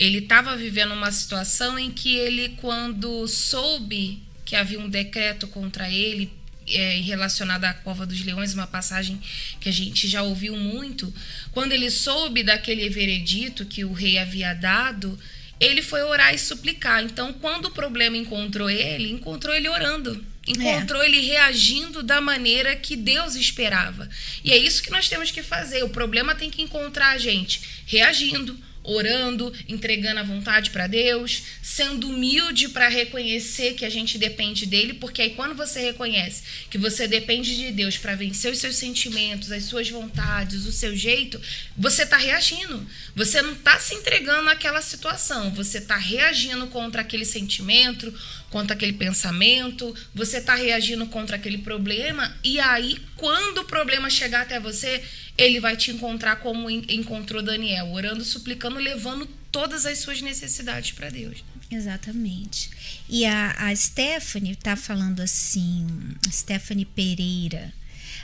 ele estava vivendo uma situação em que ele, quando soube que havia um decreto contra ele é, relacionado à cova dos leões, uma passagem que a gente já ouviu muito, quando ele soube daquele veredito que o rei havia dado, ele foi orar e suplicar. Então, quando o problema encontrou ele, encontrou ele orando. Encontrou é. ele reagindo da maneira que Deus esperava. E é isso que nós temos que fazer. O problema tem que encontrar a gente reagindo, orando, entregando a vontade para Deus, sendo humilde para reconhecer que a gente depende dele, porque aí quando você reconhece que você depende de Deus para vencer os seus sentimentos, as suas vontades, o seu jeito, você está reagindo. Você não está se entregando àquela situação, você está reagindo contra aquele sentimento, contra aquele pensamento, você está reagindo contra aquele problema, e aí quando o problema chegar até você, ele vai te encontrar como encontrou Daniel, orando, suplicando, levando todas as suas necessidades para Deus. Exatamente. E a, a Stephanie está falando assim, Stephanie Pereira,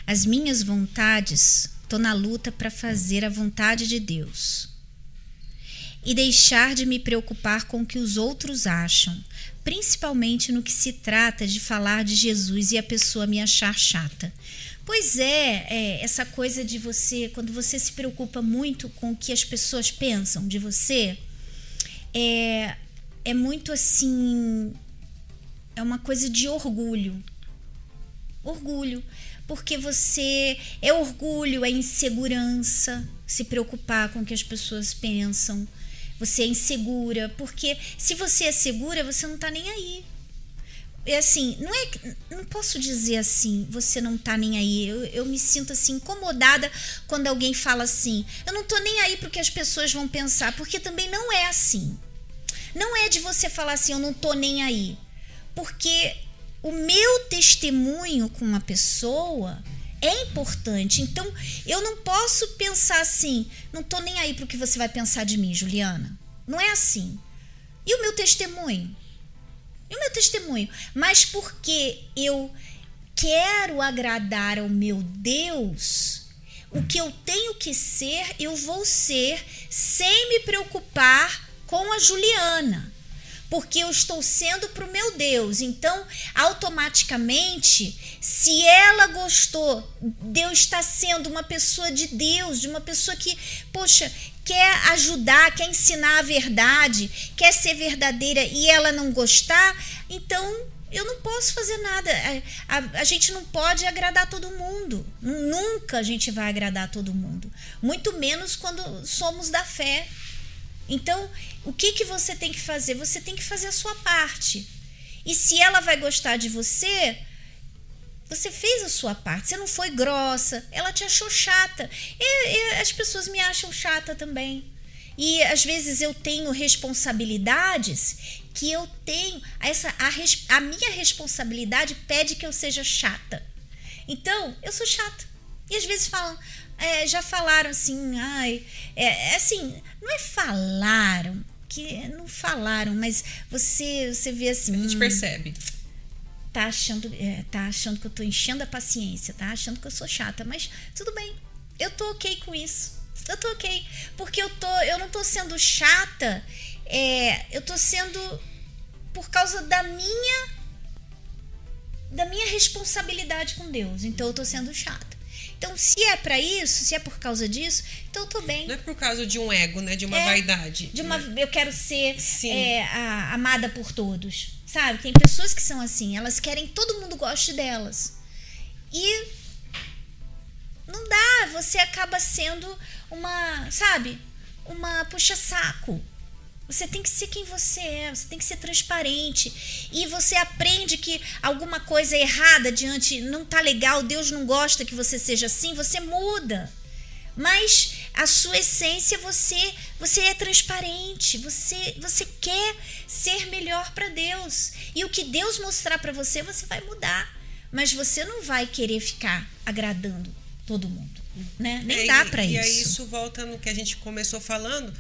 as minhas vontades, estou na luta para fazer a vontade de Deus e deixar de me preocupar com o que os outros acham, principalmente no que se trata de falar de Jesus e a pessoa me achar chata. Pois é, é, essa coisa de você, quando você se preocupa muito com o que as pessoas pensam de você, é, é muito assim. É uma coisa de orgulho. Orgulho. Porque você. É orgulho, é insegurança, se preocupar com o que as pessoas pensam. Você é insegura. Porque se você é segura, você não está nem aí assim, não é não posso dizer assim, você não tá nem aí. Eu, eu me sinto assim incomodada quando alguém fala assim, eu não tô nem aí porque as pessoas vão pensar, porque também não é assim. Não é de você falar assim, eu não tô nem aí. Porque o meu testemunho com uma pessoa é importante. Então, eu não posso pensar assim, não tô nem aí pro que você vai pensar de mim, Juliana. Não é assim. E o meu testemunho? E o meu testemunho? Mas porque eu quero agradar ao meu Deus, o que eu tenho que ser, eu vou ser sem me preocupar com a Juliana. Porque eu estou sendo para o meu Deus. Então, automaticamente, se ela gostou, Deus está sendo uma pessoa de Deus, de uma pessoa que, poxa, quer ajudar, quer ensinar a verdade, quer ser verdadeira e ela não gostar, então eu não posso fazer nada. A, a, a, gente não pode agradar todo mundo. Nunca a gente vai agradar todo mundo. Muito menos quando somos da fé. Então, o que, que você tem que fazer? Você tem que fazer a sua parte. E se ela vai gostar de você, Você fez a sua parte, você não foi grossa, ela te achou chata. E, e as pessoas me acham chata também. E às vezes eu tenho responsabilidades que eu tenho. Essa, a, a minha responsabilidade pede que eu seja chata. Então, eu sou chata. E às vezes falam, é, já falaram assim, ai, é, é assim, não é falaram, que não falaram, mas você, você vê assim. A gente percebe. tá achando, é, tá achando que eu tô enchendo a paciência, tá achando que eu sou chata, mas tudo bem. Eu tô ok com isso. Eu tô ok. Porque eu tô, eu não tô sendo chata, é, eu tô sendo por causa da minha da minha responsabilidade com Deus. Então eu tô sendo chata. Então, se é pra isso, se é por causa disso, então eu tô bem. Não é por causa de um ego, né? De uma É, vaidade. De uma, né? eu quero ser é, a- amada por todos. Sabe? Tem pessoas que são assim, elas querem que todo mundo goste delas. E não dá, você acaba sendo uma, sabe? Uma puxa-saco. Você tem que ser quem você é, você tem que ser transparente. E você aprende que alguma coisa é errada diante, não tá legal, Deus não gosta que você seja assim, você muda. Mas a sua essência você você é transparente, você você quer ser melhor para Deus. E o que Deus mostrar para você, você vai mudar. Mas você não vai querer ficar agradando todo mundo, né? Nem É, dá e- para E isso. aí isso volta no que a gente começou falando,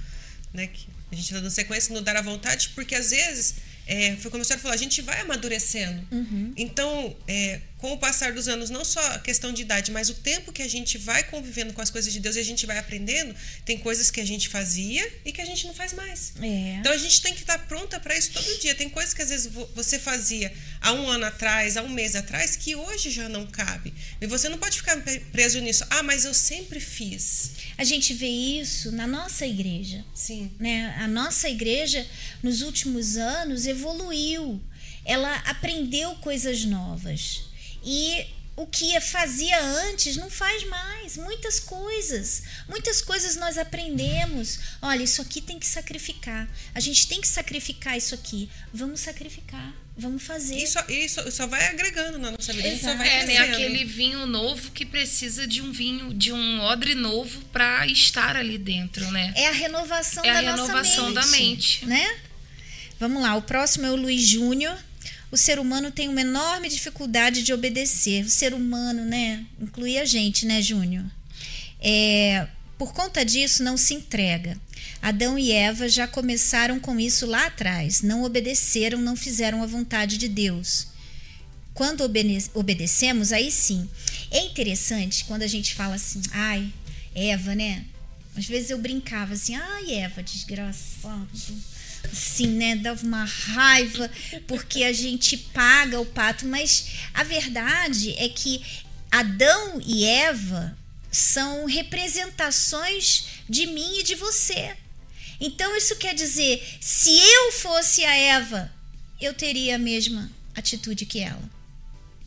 né? Que a gente tá dando sequência no dar a vontade, porque às vezes, é, foi como a senhora falou, a gente vai amadurecendo. Uhum. Então, é, com o passar dos anos, não só a questão de idade, mas o tempo que a gente vai convivendo com as coisas de Deus e a gente vai aprendendo, tem coisas que a gente fazia e que a gente não faz mais. É. Então a gente tem que estar pronta para isso todo dia. Tem coisas que às vezes vo- você fazia há um ano atrás, há um mês atrás, que hoje já não cabe. E você não pode ficar pre- preso nisso. Ah, mas eu sempre fiz. A gente vê isso na nossa igreja. Sim. né? A nossa igreja, nos últimos anos, evoluiu. Ela aprendeu coisas novas. E o que fazia antes não faz mais. Muitas coisas. Muitas coisas nós aprendemos. Olha, isso aqui tem que sacrificar. A gente tem que sacrificar isso aqui. Vamos sacrificar. Vamos fazer. Isso, isso só vai agregando na nossa vida. A só vai É, né? Aquele vinho novo que precisa de um vinho, de um odre novo para estar ali dentro, né? É a renovação É da a nossa renovação mente, da mente. Né? Vamos lá, o próximo é o Luiz Júnior. O ser humano tem uma enorme dificuldade de obedecer. O ser humano, né? Inclui a gente, né, Júnior? É, por conta disso, não se entrega. Adão e Eva já começaram com isso lá atrás. Não obedeceram, não fizeram a vontade de Deus. Quando obede- obedecemos, aí sim. É interessante quando a gente fala assim, ai, Eva, né? Às vezes eu brincava assim, ai, Eva, desgraçado. Assim, né? Dava uma raiva porque a gente paga o pato, mas a verdade é que Adão e Eva são representações de mim e de você. Então isso quer dizer, se eu fosse a Eva, eu teria a mesma atitude que ela.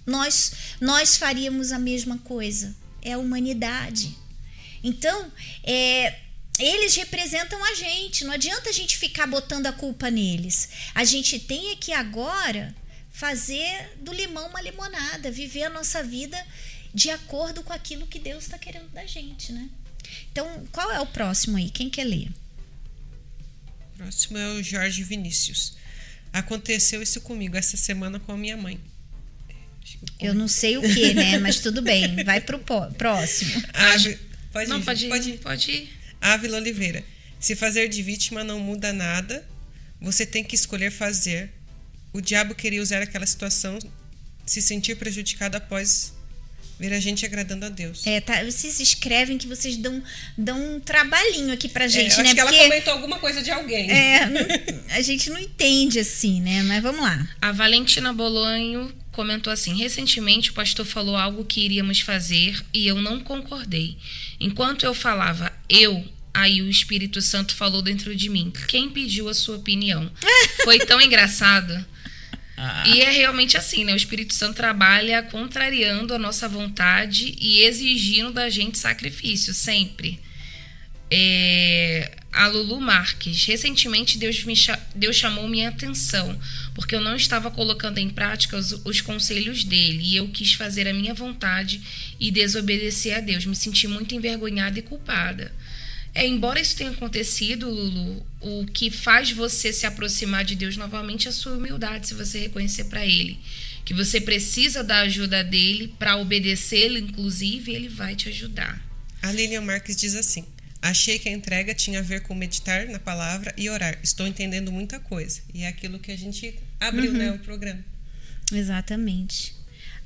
Nós nós faríamos a mesma coisa. É a humanidade. Então, é, eles representam a gente. Não adianta a gente ficar botando a culpa neles. A gente tem que agora fazer do limão uma limonada, viver a nossa vida de acordo com aquilo que Deus está querendo da gente, né? Então, qual é o próximo aí? Quem quer ler? Próximo é o Jorge Vinícius. Aconteceu isso comigo essa semana com a minha mãe. Eu não sei o que, né? Mas tudo bem. Vai pro próximo. Ave... Pode não, ir, pode ir, pode ir. pode ir. Ávila Oliveira. Se fazer de vítima não muda nada, você tem que escolher fazer. O diabo queria usar aquela situação, se sentir prejudicado após ver a gente agradando a Deus. É, tá, vocês escrevem que vocês dão, dão um trabalhinho aqui pra É, gente, eu né? acho que ela Porque comentou alguma coisa de alguém. é, não- a gente não entende assim, né? Mas vamos lá. A Valentina Bolonho comentou assim: recentemente o pastor falou algo que iríamos fazer e eu não concordei. Enquanto eu falava eu, aí o Espírito Santo falou dentro de mim: quem pediu a sua opinião? (laughs) Foi tão engraçado. E é realmente assim, né? O Espírito Santo trabalha contrariando a nossa vontade e exigindo da gente sacrifício, sempre. É, a Lulu Marques. Recentemente, Deus, me Deus chamou minha atenção, porque eu não estava colocando em prática os, os, conselhos dele e eu quis fazer a minha vontade e desobedecer a Deus. Me senti muito envergonhada e culpada. É, embora isso tenha acontecido, Lulu, o que faz você se aproximar de Deus novamente é a sua humildade, se você reconhecer para Ele que você precisa da ajuda dele para obedecê-lo, inclusive, ele vai te ajudar. A Lilian Marques diz assim: Achei que a entrega tinha a ver com meditar na palavra e orar. Estou entendendo muita coisa. E é aquilo que a gente abriu, né, uhum. né, o programa. Exatamente.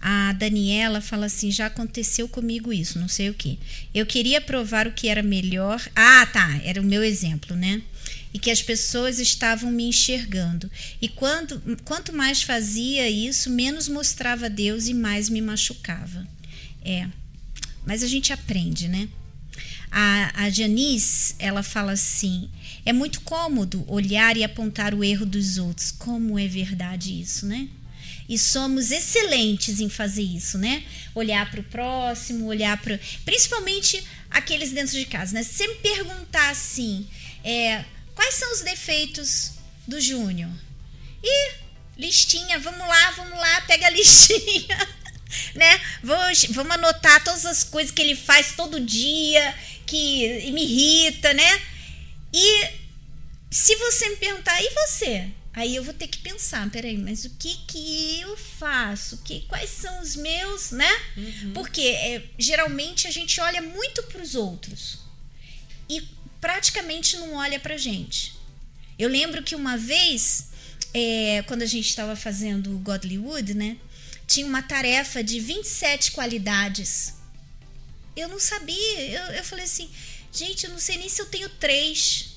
A Daniela fala assim: já aconteceu comigo isso, não sei o que. Eu queria provar o que era melhor. Ah, tá, era o meu exemplo, né? E que as pessoas estavam me enxergando. E quando, quanto mais fazia isso, menos mostrava Deus e mais me machucava. É. Mas a gente aprende, né? A, a Janice, ela fala assim: é muito cômodo olhar e apontar o erro dos outros. Como é verdade isso, né? E somos excelentes em fazer isso, né? Olhar para o próximo, olhar para. Principalmente aqueles dentro de casa, né? Se você me perguntar assim: é, quais são os defeitos do Júnior? E listinha, vamos lá, vamos lá, pega a (laughs) listinha. né? Vamos, vamos anotar todas as coisas que ele faz todo dia que me irrita, né? E se você me perguntar, e você? Aí eu vou ter que pensar, peraí, mas o que que eu faço? Que, quais são os meus, né? Uhum. Porque é, geralmente a gente olha muito para os outros e praticamente não olha para gente. Eu lembro que uma vez, é, quando a gente estava fazendo o Godlywood, né? Tinha uma tarefa de 27 qualidades eu não sabia. Eu, eu falei assim, gente, eu não sei nem se eu tenho três.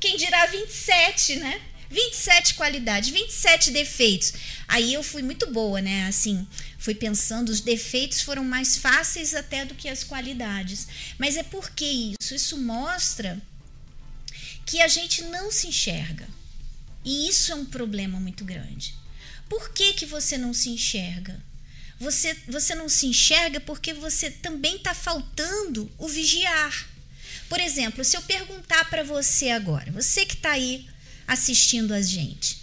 Quem dirá 27, né? 27 qualidades, 27 defeitos. Aí eu fui muito boa, né? Assim, fui pensando, os defeitos foram mais fáceis até do que as qualidades. Mas é porque isso? Isso mostra que a gente não se enxerga. E isso é um problema muito grande. Por que, que você não se enxerga? Você, você não se enxerga porque você também está faltando o vigiar. Por exemplo, se eu perguntar para você agora, você que está aí assistindo a gente,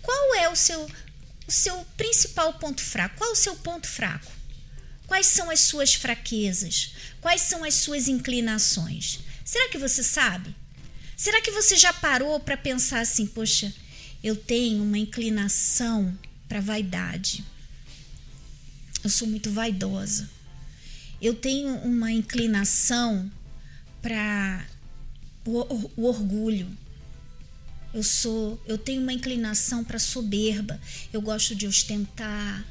qual é o seu, o seu principal ponto fraco? Qual é o seu ponto fraco? Quais são as suas fraquezas? Quais são as suas inclinações? Será que você sabe? Será que você já parou para pensar assim, poxa, eu tenho uma inclinação para vaidade. Eu sou muito vaidosa. Eu tenho uma inclinação para o, o, orgulho. Eu sou, eu tenho uma inclinação para soberba. Eu gosto de ostentar.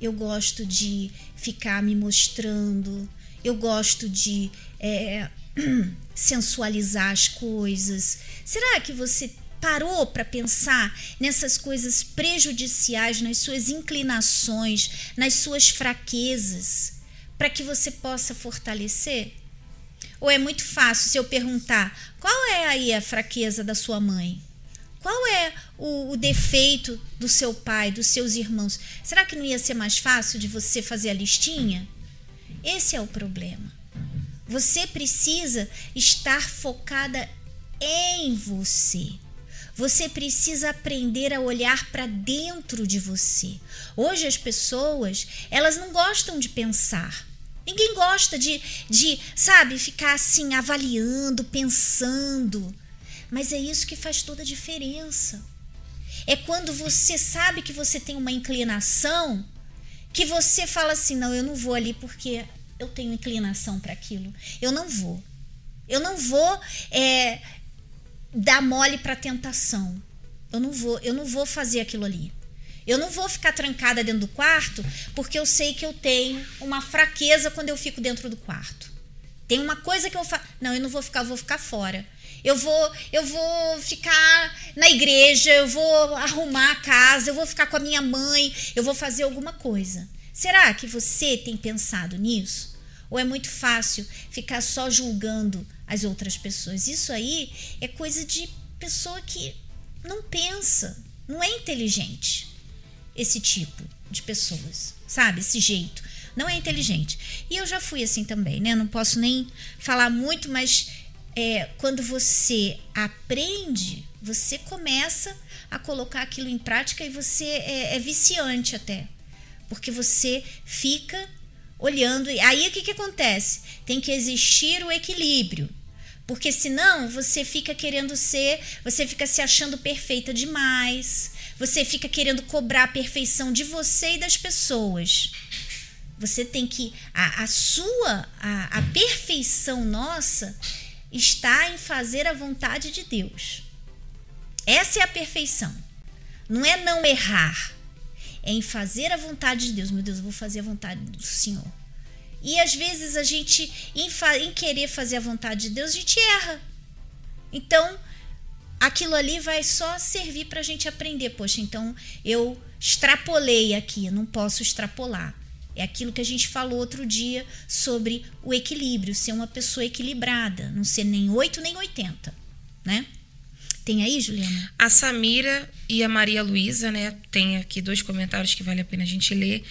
Eu gosto de ficar me mostrando. Eu gosto de é, (clears throat) sensualizar as coisas. Será que você parou para pensar nessas coisas prejudiciais, nas suas inclinações, nas suas fraquezas, para que você possa fortalecer? Ou é muito fácil se eu perguntar qual é aí a fraqueza da sua mãe? Qual é o, o, defeito do seu pai, dos seus irmãos? Será que não ia ser mais fácil de você fazer a listinha? Esse é o problema. Você precisa estar focada em você. Você precisa aprender a olhar para dentro de você. Hoje as pessoas, elas não gostam de pensar. Ninguém gosta de, de, sabe, ficar assim avaliando, pensando. Mas é isso que faz toda a diferença. É quando você sabe que você tem uma inclinação, que você fala assim: não, eu não vou ali porque eu tenho inclinação para aquilo. Eu não vou. Eu não vou é, dar mole para tentação. Eu não vou, eu não vou fazer aquilo ali. Eu não vou ficar trancada dentro do quarto porque eu sei que eu tenho uma fraqueza quando eu fico dentro do quarto. Tem uma coisa que eu faço. Não, eu não vou ficar, eu vou ficar fora. Eu vou, eu vou ficar na igreja, eu vou arrumar a casa, eu vou ficar com a minha mãe, eu vou fazer alguma coisa. Será que você tem pensado nisso? Ou é muito fácil ficar só julgando as outras pessoas. Isso aí é coisa de pessoa que não pensa, não é inteligente. Esse tipo de pessoas, sabe? Esse jeito. Não é inteligente. E eu já fui assim também, né? Não posso nem falar muito, mas é, quando você aprende, você começa a colocar aquilo em prática e você é, é viciante até. Porque você fica olhando. E aí o que, que acontece? Tem que existir o equilíbrio. Porque senão você fica querendo ser, você fica se achando perfeita demais, você fica querendo cobrar a perfeição de você e das pessoas. Você tem que. A, a sua, a, a perfeição nossa está em fazer a vontade de Deus. Essa é a perfeição. Não é não errar, é em fazer a vontade de Deus. Meu Deus, eu vou fazer a vontade do Senhor. E às vezes a gente, em, em querer fazer a vontade de Deus, a gente erra. Então, aquilo ali vai só servir para a gente aprender. Poxa, então eu extrapolei aqui, não posso extrapolar. É aquilo que a gente falou outro dia sobre o equilíbrio, ser uma pessoa equilibrada, não ser nem 8 nem 80, né? Tem aí, Juliana? A Samira e a Maria Luísa, né? Tem aqui dois comentários que vale a pena a gente ler.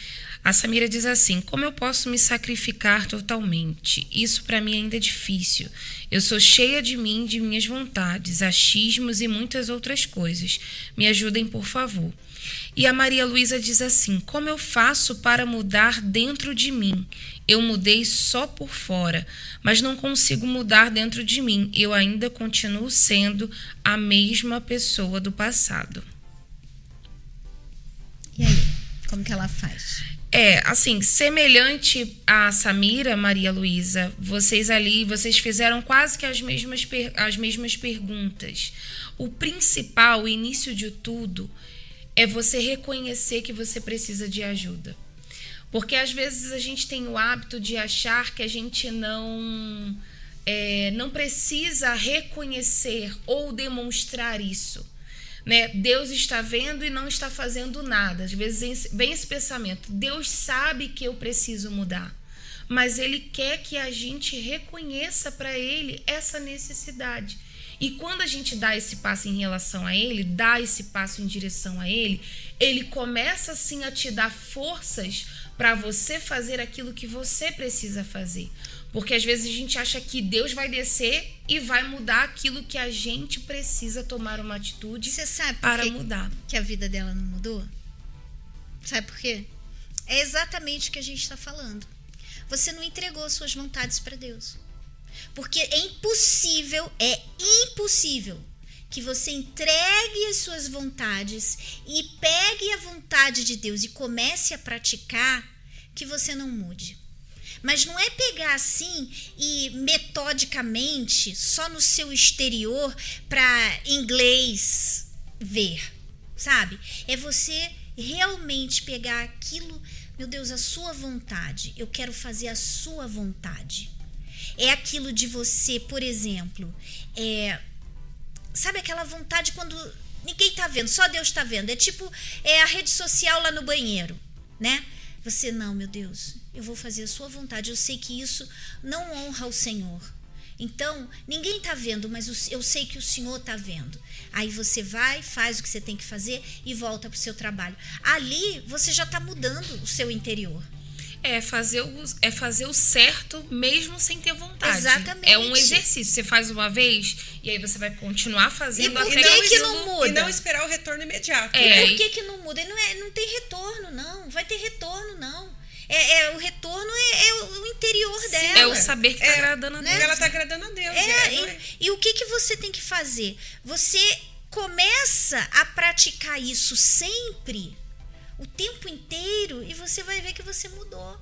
A Samira diz assim: Como eu posso me sacrificar totalmente? Isso para mim ainda é difícil. Eu sou cheia de mim, de minhas vontades, achismos e muitas outras coisas. Me ajudem, por favor. E a Maria Luísa diz assim: Como eu faço para mudar dentro de mim? Eu mudei só por fora, mas não consigo mudar dentro de mim. Eu ainda continuo sendo a mesma pessoa do passado. E aí? Como que ela faz? É, assim, semelhante a Samira, Maria Luísa, vocês ali, vocês fizeram quase que as mesmas, as mesmas perguntas. O principal, o início de tudo, é você reconhecer que você precisa de ajuda. Porque às vezes a gente tem o hábito de achar que a gente não é, não precisa reconhecer ou demonstrar isso. Né? Deus está vendo e não está fazendo nada. Às vezes vem esse pensamento: Deus sabe que eu preciso mudar, mas Ele quer que a gente reconheça para Ele essa necessidade. E quando a gente dá esse passo em relação a ele, dá esse passo em direção a ele, ele começa assim a te dar forças para você fazer aquilo que você precisa fazer. Porque às vezes a gente acha que Deus vai descer e vai mudar aquilo que a gente precisa tomar uma atitude Você sabe para mudar. que a vida dela não mudou? Sabe por quê? É exatamente o que a gente está falando. Você não entregou suas vontades para Deus. Porque é impossível, é impossível que você entregue as suas vontades e pegue a vontade de Deus e comece a praticar que você não mude. Mas não é pegar assim e metodicamente, só no seu exterior, para inglês ver, sabe? É você realmente pegar aquilo, meu Deus, a sua vontade. Eu quero fazer a sua vontade. É aquilo de você, por exemplo, é, sabe aquela vontade quando ninguém tá vendo, só Deus tá vendo. É tipo é a rede social lá no banheiro, né? Você não, meu Deus, eu vou fazer a sua vontade. Eu sei que isso não honra o Senhor. Então, ninguém está vendo, mas eu sei que o Senhor está vendo. Aí você vai, faz o que você tem que fazer e volta para o seu trabalho. Ali você já está mudando o seu interior. É fazer, o, é fazer o certo mesmo sem ter vontade. Exatamente. É um exercício. Você faz uma vez e aí você vai continuar fazendo E até que que aquilo- não muda? E não esperar o retorno imediato. É. né? Por que, que não muda? Não, é, não tem retorno, não. Vai ter retorno, não. É, é- o retorno é, é o interior dela. É o saber que tá É, agradando a né? Deus. Porque ela tá agradando a Deus. É, é, não é? e, e o que, que você tem que fazer? Você começa a praticar isso sempre, o tempo inteiro, e você vai ver que você mudou.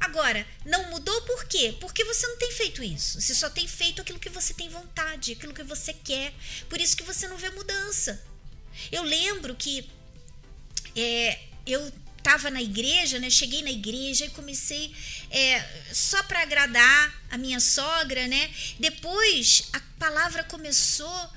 Agora, não mudou por quê? Porque você não tem feito isso. Você só tem feito aquilo que você tem vontade, aquilo que você quer. Por isso que você não vê mudança. Eu lembro que é, eu estava na igreja, né? Cheguei na igreja e comecei é, só para agradar a minha sogra, né? Depois a palavra começou,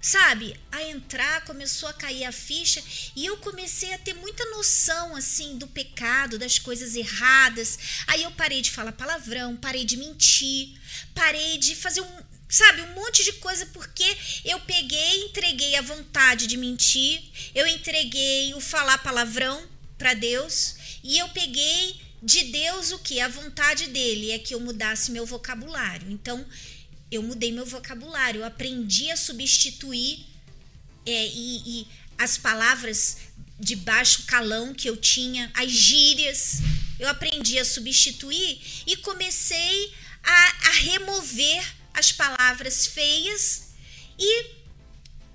sabe, a entrar, começou a cair a ficha e eu comecei a ter muita noção assim do pecado, das coisas erradas. Aí eu parei de falar palavrão, parei de mentir, parei de fazer um sabe, um monte de coisa porque eu peguei, entreguei a vontade de mentir, eu entreguei o falar palavrão para Deus e eu peguei de Deus o que? A vontade dele é que eu mudasse meu vocabulário. Então, eu mudei meu vocabulário, eu aprendi a substituir é, e, e as palavras de baixo calão que eu tinha, as gírias, eu aprendi a substituir e comecei a, a remover as palavras feias e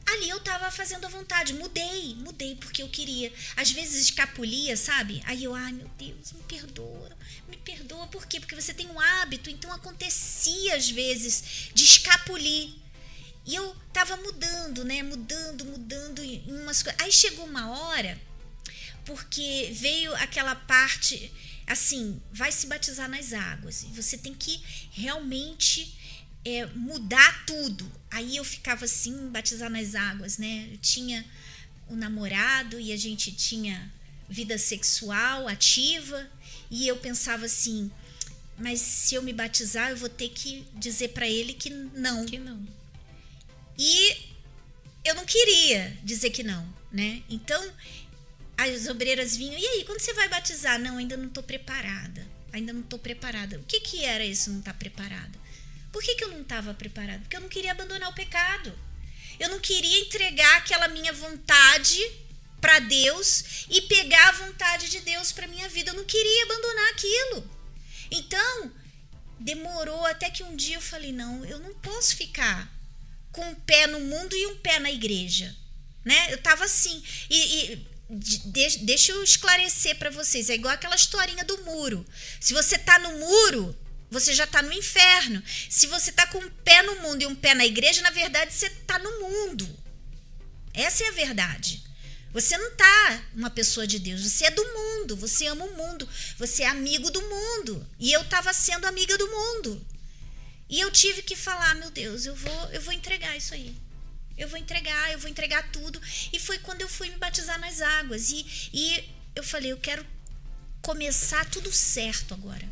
ali eu tava fazendo a vontade. Mudei, mudei porque eu queria. Às vezes escapulia, sabe? Aí eu, ai meu Deus, me perdoa, perdoa. Por quê? Porque você tem um hábito. Então acontecia às vezes de escapulir. E eu tava mudando, né? Mudando, mudando em umas coisas. Aí chegou uma hora, porque veio aquela parte assim, vai se batizar nas águas. E você tem que realmente é, mudar tudo. Aí eu ficava assim, batizar nas águas, né? Eu tinha um namorado e a gente tinha vida sexual ativa e eu pensava assim, mas se eu me batizar, eu vou ter que dizer para ele que não. Que não. E eu não queria dizer que não, né? Então, as obreiras vinham, e aí, quando você vai batizar? Não, ainda não estou preparada. Ainda não estou preparada. O que, que era isso não estar tá preparada? Por que, que eu não estava preparada? Porque eu não queria abandonar o pecado. Eu não queria entregar aquela minha vontade para Deus e pegar a vontade de Deus para minha vida. Eu não queria abandonar aquilo. Então, demorou até que um dia eu falei: não, eu não posso ficar com um pé no mundo e um pé na igreja. Né? Eu tava assim. E, e de, deixa eu esclarecer para vocês. É igual aquela historinha do muro. Se você tá no muro, você já está no inferno. Se você está com um pé no mundo e um pé na igreja, na verdade você está no mundo. Essa é a verdade. Você não está uma pessoa de Deus, você é do mundo, você ama o mundo, você é amigo do mundo. E eu estava sendo amiga do mundo. E eu tive que falar, meu Deus, eu vou, eu vou entregar isso aí. Eu vou entregar, eu vou entregar tudo. E foi quando eu fui me batizar nas águas. E, e eu falei, eu quero começar tudo certo agora.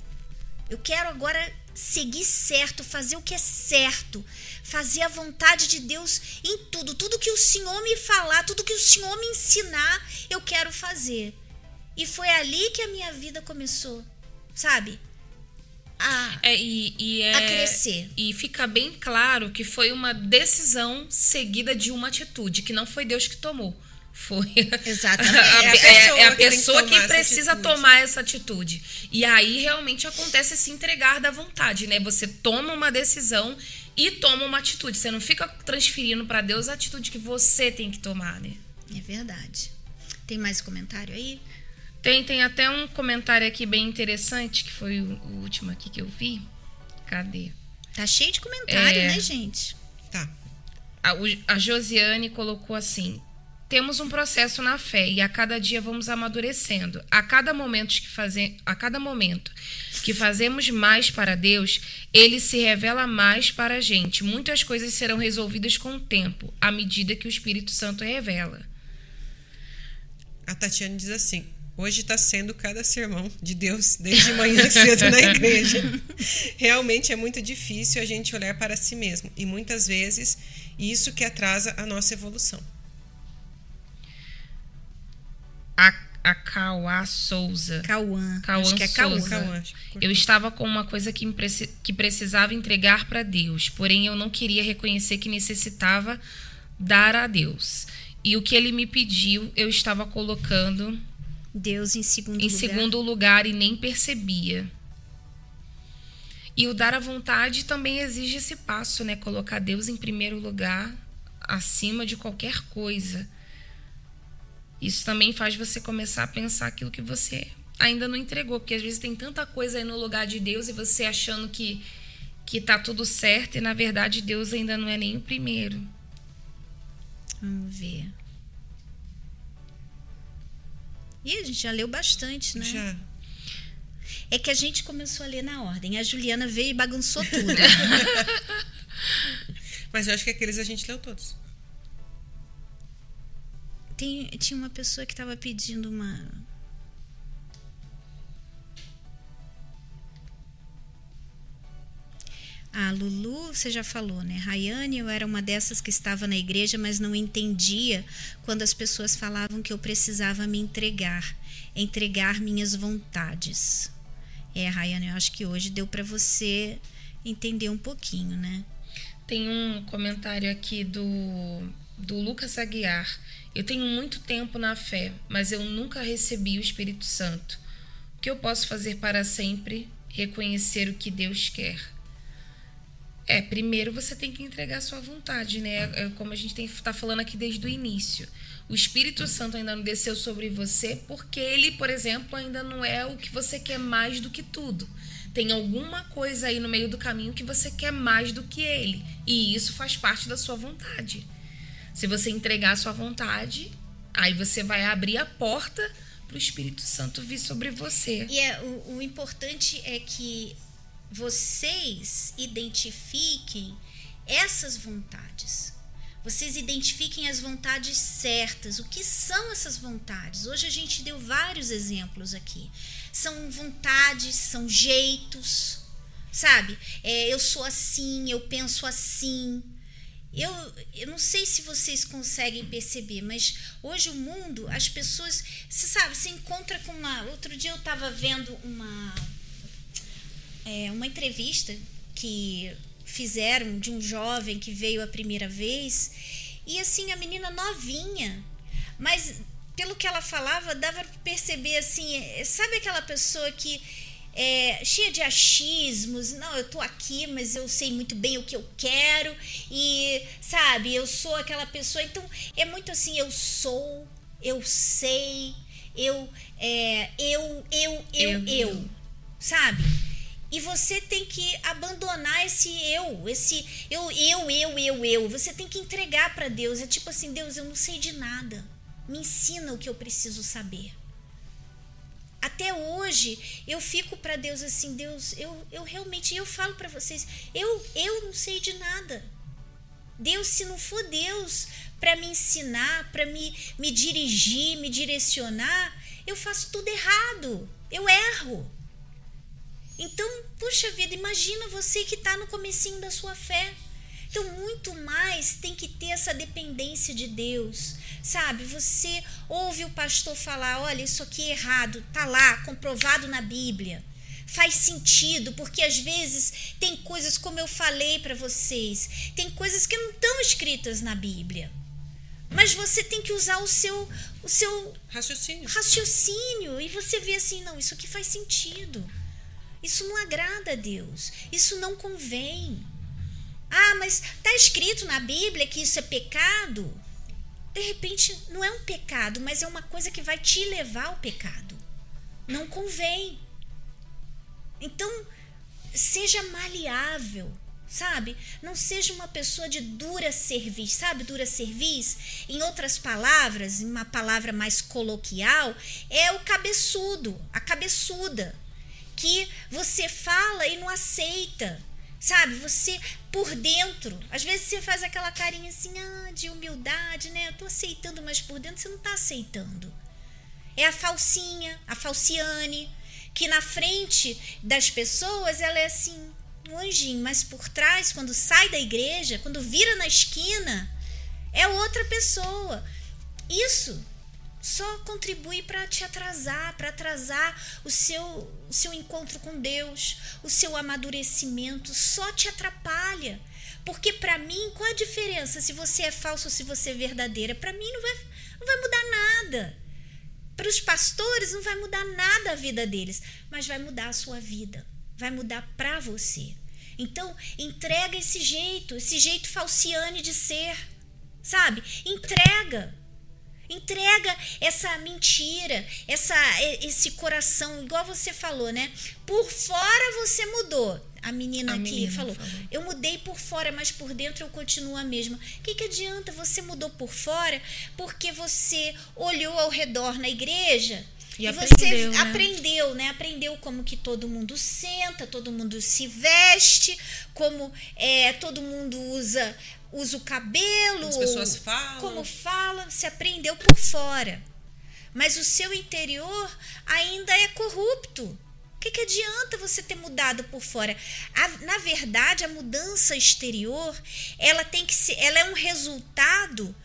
Eu quero agora seguir certo, fazer o que é certo, fazer a vontade de Deus em tudo. Tudo que o Senhor me falar, tudo que o Senhor me ensinar, eu quero fazer. E foi ali que a minha vida começou, sabe? A, é, e, e é, a crescer. E fica bem claro que foi uma decisão seguida de uma atitude, que não foi Deus que tomou. Foi (laughs) Exatamente. é, é a pessoa que, que precisa tomar essa atitude. E aí realmente acontece se entregar da vontade, né? Você toma uma decisão e toma uma atitude. Você não fica transferindo para Deus a atitude que você tem que tomar, né? É verdade. Tem mais comentário aí? Tem, tem até um comentário aqui bem interessante, que foi o, o último aqui que eu vi. Cadê? Tá cheio de comentário, é... né, gente? Tá. A, a Josiane colocou assim: temos um processo na fé e a cada dia vamos amadurecendo. A cada momento que fazem, a cada momento que fazemos mais para Deus, ele se revela mais para a gente. Muitas coisas serão resolvidas com o tempo, à medida que o Espírito Santo revela. A Tatiane diz assim: Hoje está sendo cada sermão de Deus desde manhã (laughs) cedo na igreja. Realmente é muito difícil a gente olhar para si mesmo e muitas vezes isso que atrasa a nossa evolução a, a Cauã Souza. Cauã. Cauã Acho que é Souza. Cauã. Eu estava com uma coisa que, que precisava entregar para Deus, porém eu não queria reconhecer que necessitava dar a Deus. E o que ele me pediu, eu estava colocando Deus em segundo em lugar. segundo lugar e nem percebia. E o dar a vontade também exige esse passo, né? Colocar Deus em primeiro lugar, acima de qualquer coisa. Isso também faz você começar a pensar aquilo que você ainda não entregou, porque às vezes tem tanta coisa aí no lugar de Deus e você achando que que tá tudo certo e na verdade Deus ainda não é nem o primeiro. Vamos ver. E a gente já leu bastante, né? Já. É que a gente começou a ler na ordem. A Juliana veio e bagunçou tudo. (laughs) Mas eu acho que aqueles a gente leu todos. Tem, tinha uma pessoa que estava pedindo uma. A Lulu, você já falou, né? Rayane, eu era uma dessas que estava na igreja, mas não entendia quando as pessoas falavam que eu precisava me entregar, entregar minhas vontades. É, Rayane, eu acho que hoje deu para você entender um pouquinho, né? Tem um comentário aqui do, do Lucas Aguiar. Eu tenho muito tempo na fé, mas eu nunca recebi o Espírito Santo. O que eu posso fazer para sempre reconhecer o que Deus quer? É, primeiro você tem que entregar sua vontade, né? É como a gente está falando aqui desde o início. O Espírito Santo ainda não desceu sobre você porque ele, por exemplo, ainda não é o que você quer mais do que tudo. Tem alguma coisa aí no meio do caminho que você quer mais do que ele. E isso faz parte da sua vontade. Se você entregar a sua vontade, aí você vai abrir a porta para o Espírito Santo vir sobre você. E é, o, o importante é que vocês identifiquem essas vontades. Vocês identifiquem as vontades certas. O que são essas vontades? Hoje a gente deu vários exemplos aqui. São vontades, são jeitos, sabe? É, eu sou assim, eu penso assim. Eu, eu não sei se vocês conseguem perceber, mas hoje o mundo, as pessoas, você sabe, se encontra com uma. Outro dia eu estava vendo uma é, uma entrevista que fizeram de um jovem que veio a primeira vez e assim a menina novinha, mas pelo que ela falava dava para perceber assim, é, sabe aquela pessoa que é, cheia de achismos, não, eu tô aqui, mas eu sei muito bem o que eu quero e sabe, eu sou aquela pessoa, então é muito assim, eu sou, eu sei, eu, é, eu, eu, eu, eu, eu, sabe? E você tem que abandonar esse eu, esse eu, eu, eu, eu, eu. Você tem que entregar para Deus. É tipo assim, Deus, eu não sei de nada. Me ensina o que eu preciso saber. Até hoje eu fico para Deus assim, Deus, eu, eu realmente eu falo para vocês, eu eu não sei de nada. Deus, se não for Deus para me ensinar, para me, me dirigir, me direcionar, eu faço tudo errado. Eu erro. Então, puxa vida, imagina você que está no comecinho da sua fé. Então, muito mais tem que ter essa dependência de Deus. Sabe, você ouve o pastor falar: olha, isso aqui é errado, tá lá, comprovado na Bíblia. Faz sentido, porque às vezes tem coisas, como eu falei para vocês, tem coisas que não estão escritas na Bíblia. Mas você tem que usar o seu, o seu raciocínio. raciocínio e você vê assim: não, isso aqui faz sentido. Isso não agrada a Deus. Isso não convém. Ah, mas está escrito na Bíblia que isso é pecado? De repente, não é um pecado, mas é uma coisa que vai te levar ao pecado. Não convém. Então, seja maleável, sabe? Não seja uma pessoa de dura cerviz, sabe? Dura cerviz, em outras palavras, em uma palavra mais coloquial, é o cabeçudo, a cabeçuda que você fala e não aceita. Sabe, você por dentro, às vezes você faz aquela carinha assim, ah, de humildade, né? Eu tô aceitando, mas por dentro você não tá aceitando. É a falsinha, a falciane, que na frente das pessoas ela é assim, um anjinho, mas por trás, quando sai da igreja, quando vira na esquina, é outra pessoa. Isso só contribui para te atrasar, para atrasar o seu, o seu encontro com Deus, o seu amadurecimento, só te atrapalha. Porque para mim, qual a diferença se você é falso ou se você é verdadeira? Para mim não vai, não vai mudar nada. Para os pastores não vai mudar nada a vida deles, mas vai mudar a sua vida, vai mudar para você. Então, entrega esse jeito, esse jeito falciane de ser, sabe? Entrega. Entrega essa mentira, essa, esse coração, igual você falou, né? Por fora você mudou. A menina a aqui menina falou, falou, eu mudei por fora, mas por dentro eu continuo a mesma. O que, que adianta? Você mudou por fora porque você olhou ao redor na igreja e, e aprendeu, você né? aprendeu, né? Aprendeu como que todo mundo senta, todo mundo se veste, como é, todo mundo usa usa o cabelo, As pessoas falam. como fala, se aprendeu por fora. Mas o seu interior ainda é corrupto. O que, que adianta você ter mudado por fora? A, na verdade, a mudança exterior, ela tem que ser, ela é um resultado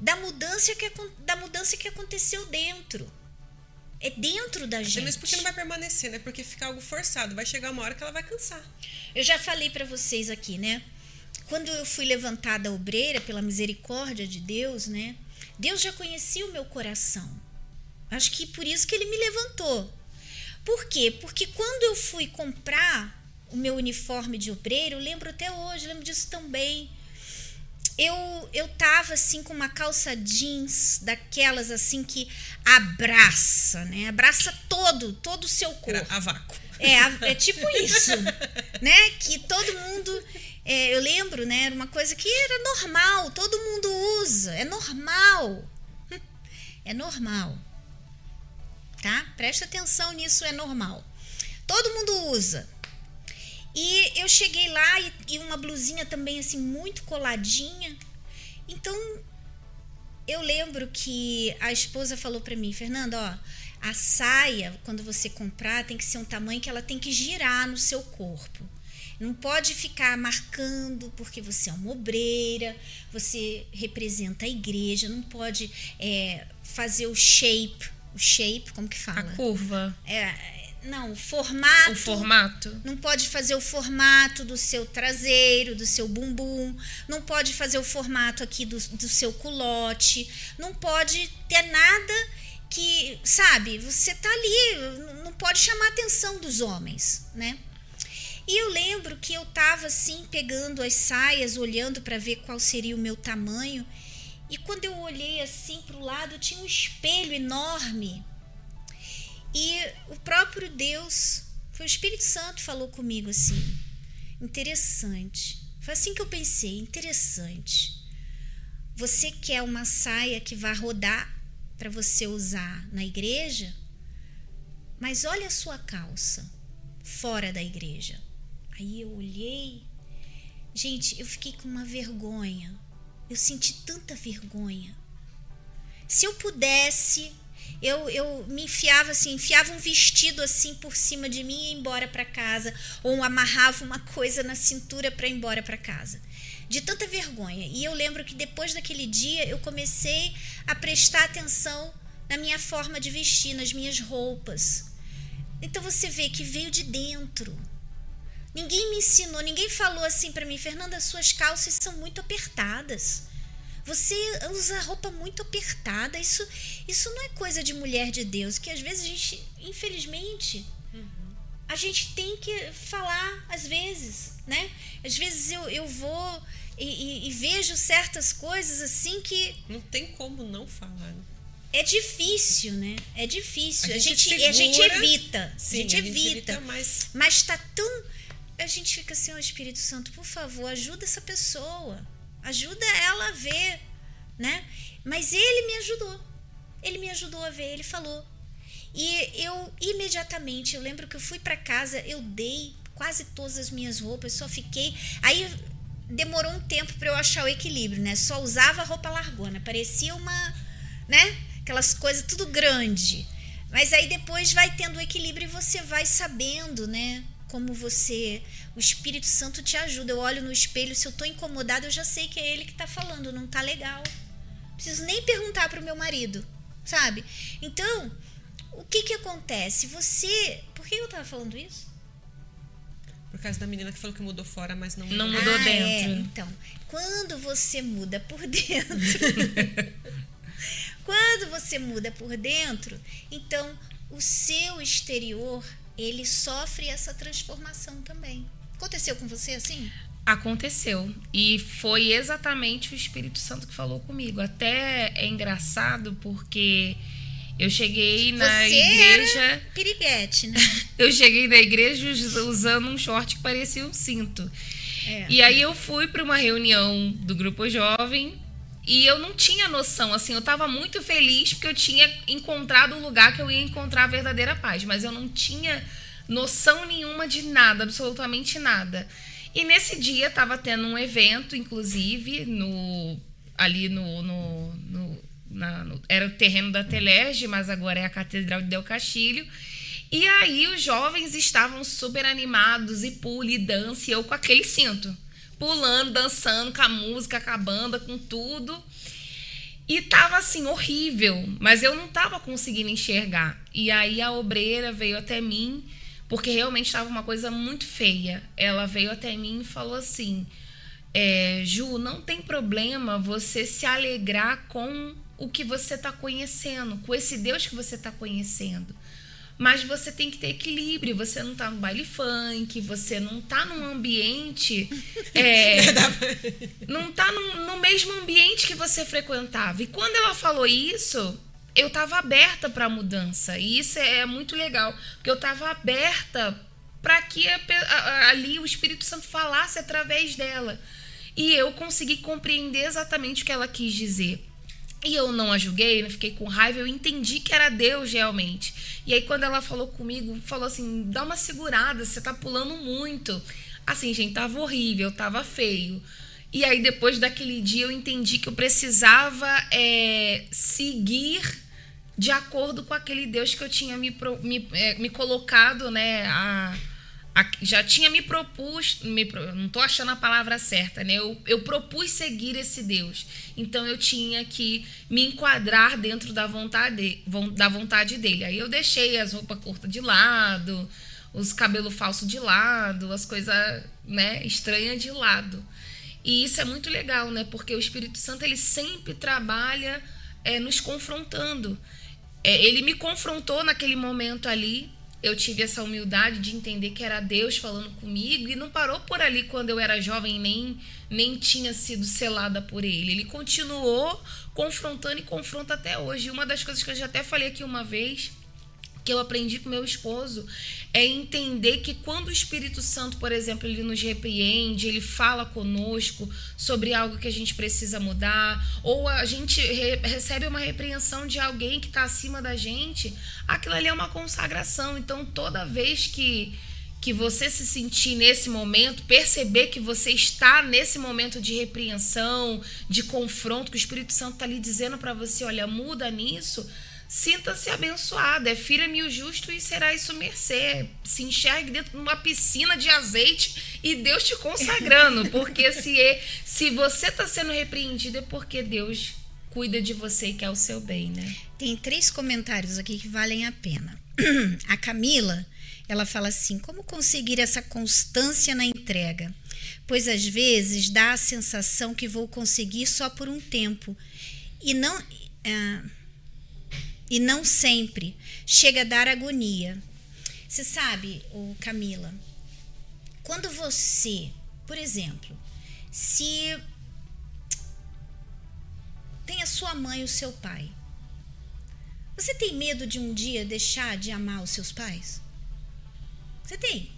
da mudança que, da mudança que aconteceu dentro. É dentro da gente. Mas porque não vai permanecer, né? Porque fica algo forçado. Vai chegar uma hora que ela vai cansar. Eu já falei para vocês aqui, né? Quando eu fui levantada obreira pela misericórdia de Deus, né? Deus já conhecia o meu coração. Acho que por isso que ele me levantou. Por quê? Porque quando eu fui comprar o meu uniforme de obreiro, eu lembro até hoje, lembro disso também. Eu eu tava assim com uma calça jeans daquelas assim que abraça, né? Abraça todo, todo o seu corpo. Era a vácuo. É, é tipo isso, (laughs) né? Que todo mundo, é, eu lembro, né? Era uma coisa que era normal, todo mundo usa, é normal, (laughs) é normal, tá? Presta atenção nisso, é normal. Todo mundo usa. E eu cheguei lá e, e uma blusinha também assim muito coladinha. Então eu lembro que a esposa falou pra mim, Fernanda, ó, a saia, quando você comprar, tem que ser um tamanho que ela tem que girar no seu corpo. Não pode ficar marcando porque você é uma obreira, você representa a igreja, não pode é, fazer o shape, o shape, como que A fala? curva, É, não, o formato. o formato. Não pode fazer o formato do seu traseiro, do seu bumbum. Não pode fazer o formato aqui do, do seu culote. Não pode ter nada que, sabe, você tá ali, não- não pode chamar a atenção dos homens, né? E eu lembro que eu tava assim, pegando as saias, olhando para ver qual seria o meu tamanho. E quando eu olhei assim pro lado, tinha um espelho enorme. E o próprio Deus, foi o Espírito Santo falou comigo assim. Interessante. Foi assim que eu pensei, interessante. Você quer uma saia que vá rodar para você usar na igreja? Mas olha a sua calça fora da igreja. Aí eu olhei. Gente, eu fiquei com uma vergonha. Eu senti tanta vergonha. Se eu pudesse, eu, eu me enfiava assim, enfiava um vestido assim por cima de mim e ia embora para casa, ou amarrava uma coisa na cintura para ir embora para casa. De tanta vergonha. E eu lembro que depois daquele dia eu comecei a prestar atenção na minha forma de vestir, nas minhas roupas. Então você vê que veio de dentro. Ninguém me ensinou, ninguém falou assim para mim, Fernanda, suas calças são muito apertadas. Você usa roupa muito apertada. Isso, isso não é coisa de mulher de Deus, que às vezes a gente, infelizmente, a gente tem que falar às vezes, né? Às vezes eu, eu vou e, e- e vejo certas coisas assim que Não tem como não falar. né? é difícil, né? É difícil. A A gente, gente a gente segura. evita. Sim, a gente evita. mas Mas tá tão. A gente fica assim, ó Espírito Santo, por favor, ajuda essa pessoa. Ajuda ela a ver, né? Mas ele me ajudou. Ele me ajudou a ver, ele falou. E eu imediatamente, eu lembro que eu fui para casa, eu dei quase todas as minhas roupas, só fiquei. Aí demorou um tempo para eu achar o equilíbrio, né? Só usava roupa largona, parecia uma, né? Aquelas coisas tudo grande. Mas aí depois vai tendo o equilíbrio e você vai sabendo, né? Como você, o Espírito Santo te ajuda. Eu olho no espelho, se eu tô incomodada, eu já sei que é ele que tá falando, não tá legal. Preciso nem perguntar pro meu marido, sabe? Então, o que que acontece? Você, por que eu tava falando isso? por causa da menina que falou que mudou fora, mas não Não mudou. mudou ah, É, dentro. então, quando você muda por (laughs) dentro, (laughs) quando você muda por dentro, então o seu exterior ele sofre essa transformação também. Aconteceu com você assim? Aconteceu. E foi exatamente o Espírito Santo que falou comigo. Até é engraçado porque eu cheguei na Você igreja. era piriguete, né? (laughs) Eu cheguei na igreja us- usando um short que parecia um cinto. É. E aí eu fui para uma reunião do grupo jovem e eu não tinha noção, assim, eu estava muito feliz porque eu tinha encontrado o lugar que eu ia encontrar a verdadeira paz, mas eu não tinha noção nenhuma de nada, absolutamente nada. E nesse dia estava tendo um evento, inclusive, no ali no, no, no- na- no- era o terreno da Telerge, mas agora é a Catedral de Del Castilho. E aí os jovens estavam super animados e pula e dança, e eu com aquele cinto. Pulando, dançando, com a música, com a banda, com tudo. E tava assim, horrível, mas eu não tava conseguindo enxergar. E aí a obreira veio até mim, porque realmente estava uma coisa muito feia. Ela veio até mim e falou assim: é, Ju, não tem problema você se alegrar com o que você está conhecendo, com esse Deus que você está conhecendo. Mas você tem que ter equilíbrio. Você não tá no baile funk, você não tá num ambiente. (laughs) É, não tá no, no mesmo ambiente que você frequentava. E quando ela falou isso, eu tava aberta para mudança. E isso é muito legal. Porque eu tava aberta para que a, a, ali o Espírito Santo falasse através dela. E eu consegui compreender exatamente o que ela quis dizer. E eu não a julguei, não fiquei com raiva, eu entendi que era Deus realmente. E aí, quando ela falou comigo, falou assim: dá uma segurada, você tá pulando muito. Assim, gente, tava horrível, tava feio. E aí, depois daquele dia, eu entendi que eu precisava é, seguir de acordo com aquele Deus que eu tinha me, me, é, me colocado, né? A, já tinha me propus, me, não estou achando a palavra certa, né? Eu, eu propus seguir esse Deus. Então eu tinha que me enquadrar dentro da vontade, da vontade dele. Aí eu deixei as roupas curtas de lado, os cabelos falsos de lado, as coisas né, estranhas de lado. E isso é muito legal, né? Porque o Espírito Santo ele sempre trabalha é, nos confrontando. É, ele me confrontou naquele momento ali eu tive essa humildade de entender que era Deus falando comigo e não parou por ali quando eu era jovem, nem, nem tinha sido selada por Ele. Ele continuou confrontando e confronta até hoje. Uma das coisas que eu já até falei aqui uma vez que eu aprendi com meu esposo é entender que quando o Espírito Santo, por exemplo, ele nos repreende, ele fala conosco sobre algo que a gente precisa mudar, ou a gente re recebe uma repreensão de alguém que está acima da gente, aquilo ali é uma consagração. Então, toda vez que que você se sentir nesse momento, perceber que você está nesse momento de repreensão, de confronto, que o Espírito Santo está ali dizendo para você, olha, muda nisso, Sinta-se abençoado, é filha-me o justo e será isso mercê. Se enxergue dentro de uma piscina de azeite e Deus te consagrando. (laughs) Porque se, é, se você está sendo repreendido é porque Deus cuida de você e quer o seu bem, né? Tem três comentários aqui que valem a pena. (clears throat) A Camila, ela fala assim: como conseguir essa constância na entrega? Pois às vezes dá a sensação que vou conseguir só por um tempo. E não. Uh, e não sempre chega a dar agonia. Você sabe, o Camila, quando você, por exemplo, se tem a sua mãe e o seu pai, você tem medo de um dia deixar de amar os seus pais? Você tem?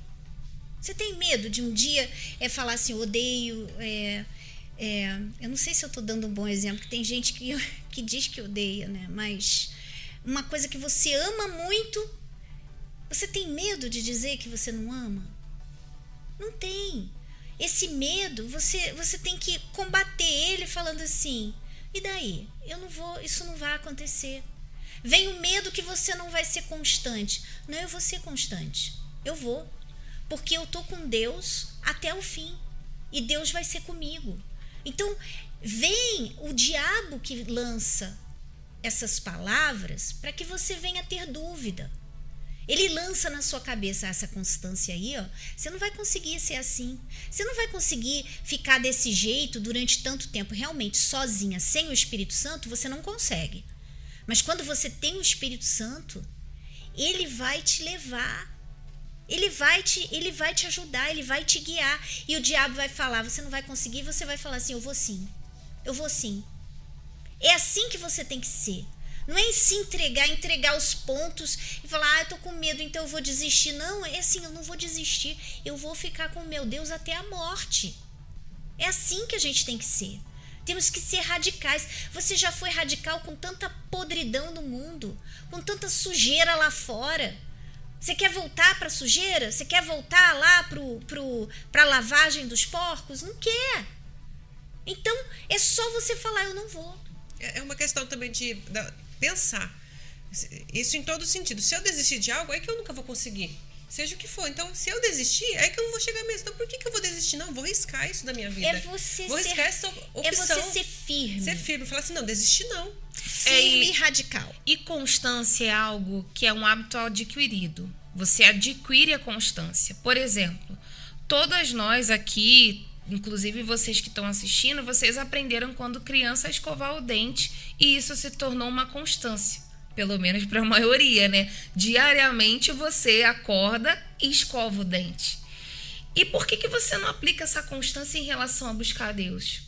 Você tem medo de um dia é falar assim, odeio, é, é, eu não sei se eu estou dando um bom exemplo, que tem gente que, (laughs) que diz que odeia, né? Mas uma coisa que você ama muito, você tem medo de dizer que você não ama? Não tem. Esse medo, você, você tem que combater ele falando assim: e daí? Eu não vou, isso não vai acontecer. Vem o medo que você não vai ser constante. Não, eu vou ser constante. Eu vou. Porque eu tô com Deus até o fim. E Deus vai ser comigo. Então, vem o diabo que lança essas palavras para que você venha ter dúvida. Ele lança na sua cabeça essa constância aí, ó. Você não vai conseguir ser assim. Você não vai conseguir ficar desse jeito durante tanto tempo. Realmente, sozinha, sem o Espírito Santo, você não consegue. Mas quando você tem o Espírito Santo, ele vai te levar. Ele vai te, ele vai te ajudar, ele vai te guiar. E o diabo vai falar: você não vai conseguir, você vai falar assim: eu vou sim. Eu vou sim. É assim que você tem que ser. Não é em se entregar, entregar os pontos e falar, ah, eu tô com medo, então eu vou desistir. Não, é assim, eu não vou desistir. Eu vou ficar com meu Deus até a morte. É assim que a gente tem que ser. Temos que ser radicais. Você já foi radical com tanta podridão no mundo, com tanta sujeira lá fora. Você quer voltar para sujeira? Você quer voltar lá pro, pro, a lavagem dos porcos? Não quer. Então é só você falar: eu não vou. É, é uma questão também de, pensar. Isso em todo sentido. Se eu desistir de algo, é que eu nunca vou conseguir. Seja o que for. Então, se eu desistir, é que eu não vou chegar mesmo. Então, por que, que eu vou desistir? Não, vou riscar isso da minha vida. É você vou ser, riscar essa opção. É você ser firme. Ser firme. Falar assim, não, desistir não. Firme é, e radical. E constância é algo que é um hábito adquirido. Você adquire a constância. Por exemplo, todas nós aqui inclusive vocês que estão assistindo, vocês aprenderam quando criança a escovar o dente e isso se tornou uma constância, pelo menos para a (laughs) maioria, né? Diariamente você acorda e escova o dente. E por que, que você não aplica essa constância em relação a buscar a Deus?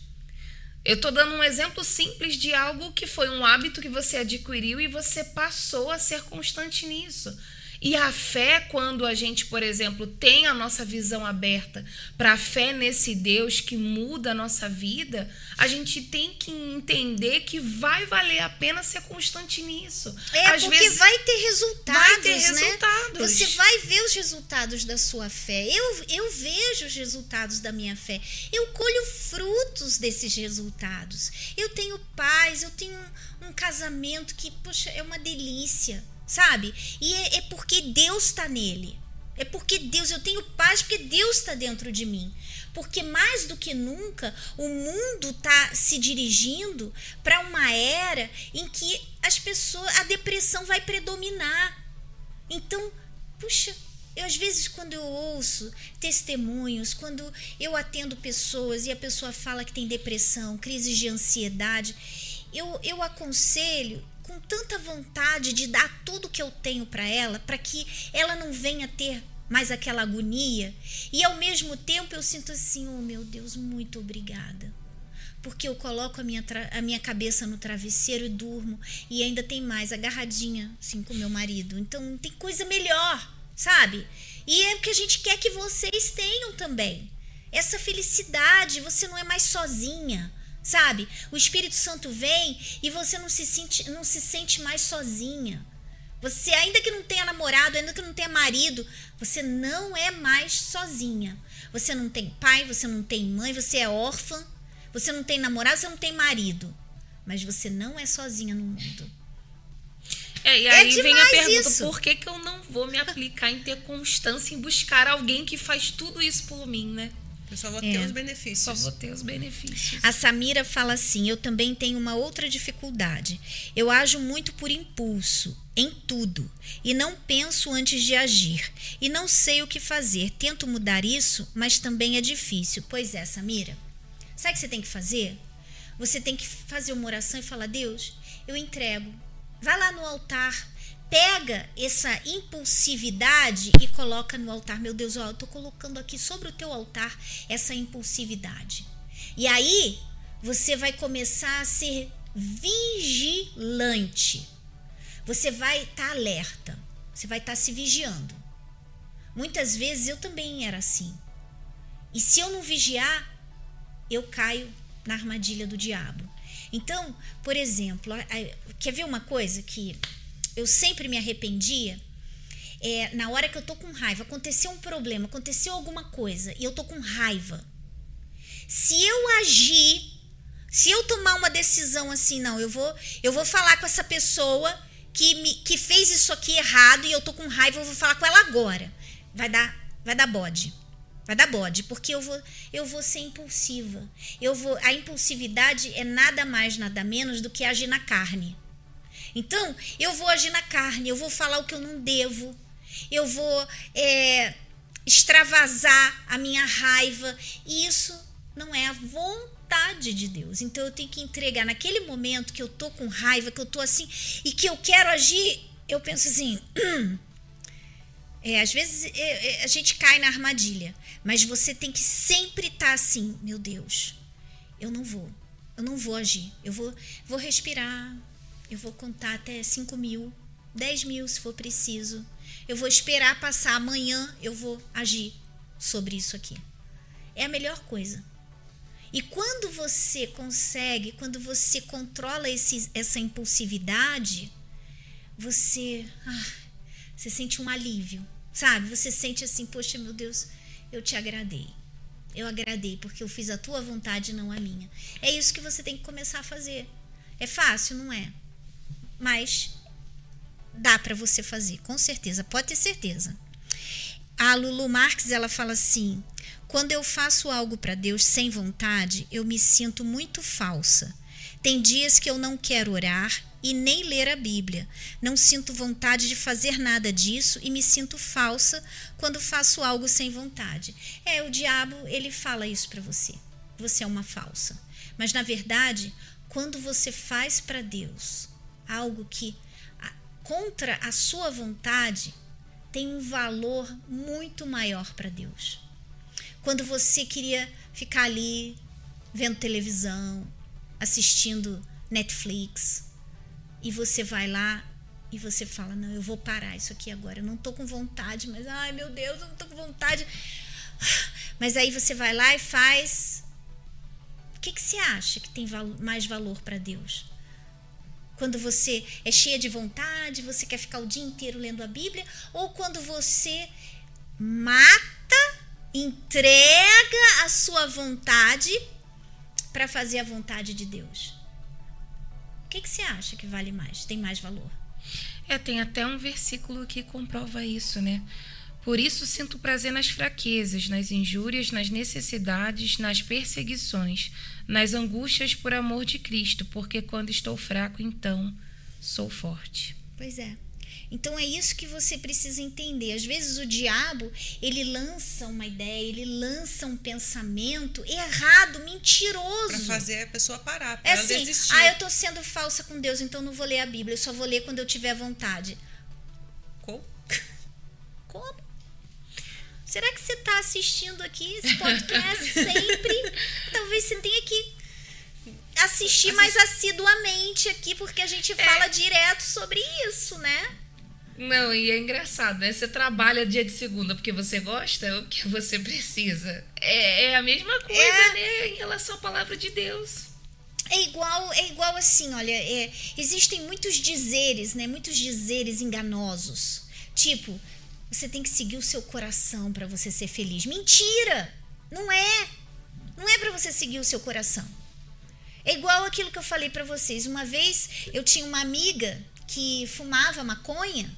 Eu estou dando um exemplo simples de algo que foi um hábito que você adquiriu e você passou a ser constante nisso. E a fé, quando a gente, por exemplo, tem a nossa visão aberta para a fé nesse Deus que muda a nossa vida, a gente tem que entender que vai valer a pena ser constante nisso. É, Às porque vezes vai ter resultados, vai ter né? resultados. Você vai ver os resultados da sua fé. Eu, eu vejo os resultados da minha fé. Eu colho frutos desses resultados. Eu tenho paz, eu tenho um, um casamento que, poxa, é uma delícia, sabe? E é, é porque Deus está nele. É porque Deus, eu tenho paz porque Deus está dentro de mim. Porque mais do que nunca, o mundo está se dirigindo para uma era em que as pessoas, a depressão vai predominar. Então, puxa, eu às vezes quando eu ouço testemunhos, quando eu atendo pessoas e a pessoa fala que tem depressão, crises de ansiedade, eu, eu aconselho com tanta vontade de dar tudo que eu tenho para ela, para que ela não venha ter mais aquela agonia. E ao mesmo tempo eu sinto assim, oh meu Deus, muito obrigada. Porque eu coloco a minha, a minha cabeça no travesseiro e durmo. E ainda tem mais, agarradinha, assim, com meu marido. Então tem coisa melhor, sabe? E é o que a gente quer que vocês tenham também. Essa felicidade, você não é mais sozinha sabe? O Espírito Santo vem e você não se sente, não se sente mais sozinha. Você, ainda que não tenha namorado, ainda que não tenha marido, você não é mais sozinha. Você não tem pai, você não tem mãe, você é órfã, você não tem namorado, você não tem marido. Mas você não é sozinha no mundo. É, e aí É vem a pergunta: isso. por que, que eu não vou me aplicar em ter constância em buscar alguém que faz tudo isso por mim, né? Eu só vou É. ter os benefícios. Só vou ter os benefícios. A Samira fala assim: Eu também tenho uma outra dificuldade. Eu ajo muito por impulso, em tudo, e não penso antes de agir. E não sei o que fazer. Tento mudar isso, mas também é difícil. Pois é, Samira. Sabe o que você tem que fazer? Você tem que fazer uma oração e falar: Deus, eu entrego. Vai lá no altar. Pega essa impulsividade e coloca no altar. Meu Deus, ó, eu tô colocando aqui sobre o teu altar essa impulsividade. E aí você vai começar a ser vigilante. Você vai estar alerta. Você vai estar se vigiando. Muitas vezes eu também era assim. E se eu não vigiar, eu caio na armadilha do diabo. Então, por exemplo, quer ver uma coisa que eu sempre me arrependia? É, na hora que eu tô com raiva, aconteceu um problema, aconteceu alguma coisa e eu tô com raiva. Se eu agir, se eu tomar uma decisão assim, não, eu vou, eu vou falar com essa pessoa que me que fez isso aqui errado e eu tô com raiva, eu vou falar com ela agora. Vai dar, vai dar bode. Vai dar bode, porque eu vou, eu vou ser impulsiva. Eu vou, a impulsividade é nada mais, nada menos do que agir na carne. Então, eu vou agir na carne, eu vou falar o que eu não devo, eu vou é, extravasar a minha raiva, e isso não é a vontade de Deus. Então, eu tenho que entregar naquele momento que eu tô com raiva, que eu tô assim, e que eu quero agir, eu penso assim. (clears throat) É, às vezes é, é, a gente cai na armadilha, mas você tem que sempre estar assim, meu Deus, eu não vou, eu não vou agir, eu vou, vou respirar, eu vou contar até 5 mil, 10 mil se for preciso, eu vou esperar passar amanhã, eu vou agir sobre isso aqui. É a melhor coisa. E quando você consegue, quando você controla esse, essa impulsividade, você, ah, você sente um alívio, sabe? Você sente assim, poxa, meu Deus, eu te agradei. Eu agradei porque eu fiz a tua vontade, não a minha. É isso que você tem que começar a fazer. É fácil, não é? Mas dá para você fazer, com certeza, pode ter certeza. A Lulu Marques, ela fala assim: "Quando eu faço algo para Deus sem vontade, eu me sinto muito falsa. Tem dias que eu não quero orar e nem ler a Bíblia. Não sinto vontade de fazer nada disso e me sinto falsa quando faço algo sem vontade. É, o diabo, ele fala isso para você. Você é uma falsa. Mas na verdade, quando você faz para Deus algo que contra a sua vontade, tem um valor muito maior para Deus. Quando você queria ficar ali vendo televisão, assistindo Netflix, e você vai lá e você fala: Não, eu vou parar isso aqui agora. Eu não tô com vontade, mas ai meu Deus, eu não tô com vontade. (sighs) Mas aí você vai lá e faz. O que, que você acha que tem mais valor para Deus? Quando você é cheia de vontade, você quer ficar o dia inteiro lendo a Bíblia, ou quando você mata, entrega a sua vontade para fazer a vontade de Deus? O que, que você acha que vale mais? Tem mais valor? É, tem até um versículo que comprova isso, né? Por isso sinto prazer nas fraquezas, nas injúrias, nas necessidades, nas perseguições, nas angústias por amor de Cristo, porque quando estou fraco, então sou forte. Pois é. Então é isso que você precisa entender. Às vezes o diabo, ele lança uma ideia, ele lança um pensamento errado, mentiroso. Para fazer a pessoa parar, para é ela assim, desistir. Ah, eu tô sendo falsa com Deus, então não vou ler a Bíblia, eu só vou ler quando eu tiver vontade. (laughs) Como? Como? Será que você está assistindo aqui esse podcast (laughs) sempre? Talvez você tenha que assistir mais assiduamente aqui, porque a gente fala é. direto sobre isso, né? Não, e é engraçado, né? Você trabalha dia de segunda porque você gosta ou porque você precisa. É, é a mesma coisa, é... né? Em relação à palavra de Deus. É igual, é igual assim, olha, é, existem muitos dizeres, né? Muitos dizeres enganosos. Tipo, você tem que seguir o seu coração para você ser feliz. Mentira! Não é. Não é para você seguir o seu coração. É igual aquilo que eu falei para vocês. Uma vez eu tinha uma amiga que fumava maconha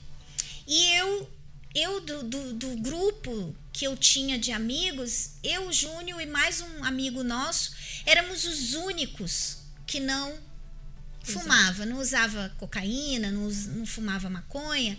e eu, eu do, do, do grupo que eu tinha de amigos, eu, Júnior e mais um amigo nosso, éramos os únicos que não fumava, não usava cocaína, não, não fumava maconha.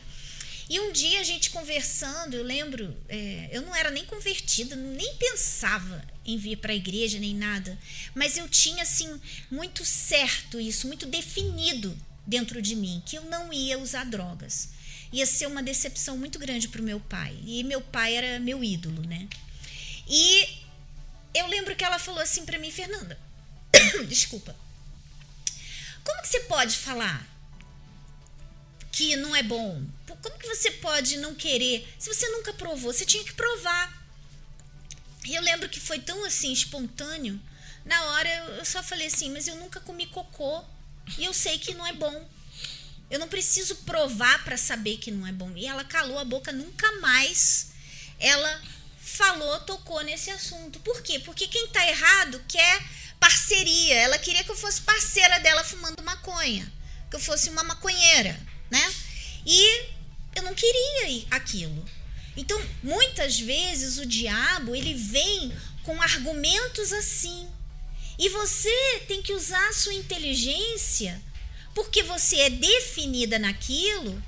E um dia a gente conversando, eu lembro, é, eu não era nem convertida, nem pensava em vir para a igreja nem nada, mas eu tinha assim muito certo isso, muito definido dentro de mim que eu não ia usar drogas ia ser uma decepção muito grande para o meu pai. E meu pai era meu ídolo, né? E eu lembro que ela falou assim para mim, Fernanda, (coughs) desculpa, como que você pode falar que não é bom? Como que você pode não querer? Se você nunca provou, você tinha que provar. E eu lembro que foi tão assim espontâneo. Na hora eu só falei assim, mas eu nunca comi cocô e eu sei que não é bom. Eu não preciso provar para saber que não é bom. E ela calou a boca, nunca mais ela falou, tocou nesse assunto. Por quê? Porque quem tá errado quer parceria. Ela queria que eu fosse parceira dela fumando maconha, que eu fosse uma maconheira, né? E eu não queria aquilo. Então, muitas vezes o diabo, ele vem com argumentos assim. E você tem que usar a sua inteligência porque você é definida naquilo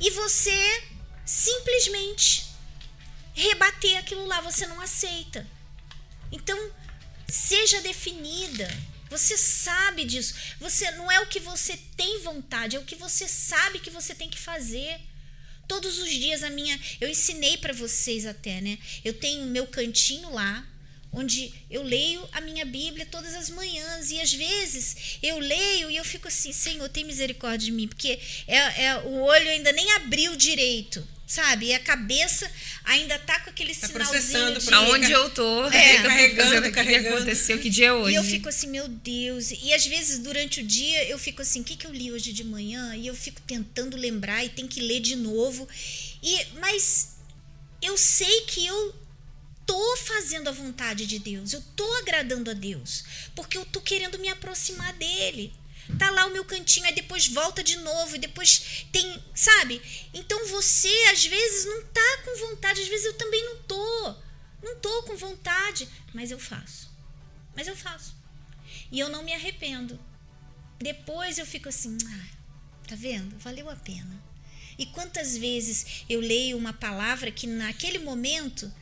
e você simplesmente rebater aquilo lá, você não aceita. Então, seja definida. Você sabe disso. Você não é o que você tem vontade, é o que você sabe que você tem que fazer. Todos os dias a minha, eu ensinei para vocês até, né? Eu tenho meu cantinho lá, onde eu leio a minha Bíblia todas as manhãs e às vezes eu leio e eu fico assim, Senhor, tem misericórdia de mim, porque é, é o olho ainda nem abriu direito, sabe? E a cabeça ainda tá com aquele tá sinalzinho de... Pra onde eu tô, é, carregando, o que aconteceu, que dia é hoje. E eu fico assim, meu Deus. E às vezes durante o dia eu fico assim, o que, que eu li hoje de manhã? E eu fico tentando lembrar e tem que ler de novo. E Mas eu sei que eu tô fazendo a vontade de Deus, eu tô agradando a Deus, porque eu tô querendo me aproximar dele. Tá lá o meu cantinho, aí depois volta de novo, e depois tem, sabe? Então você às vezes não tá com vontade, às vezes eu também não tô. Não tô com vontade, mas eu faço. Mas eu faço. E eu não me arrependo. depois eu fico assim, ah, tá vendo? Valeu a pena. E quantas vezes eu leio uma palavra que naquele momento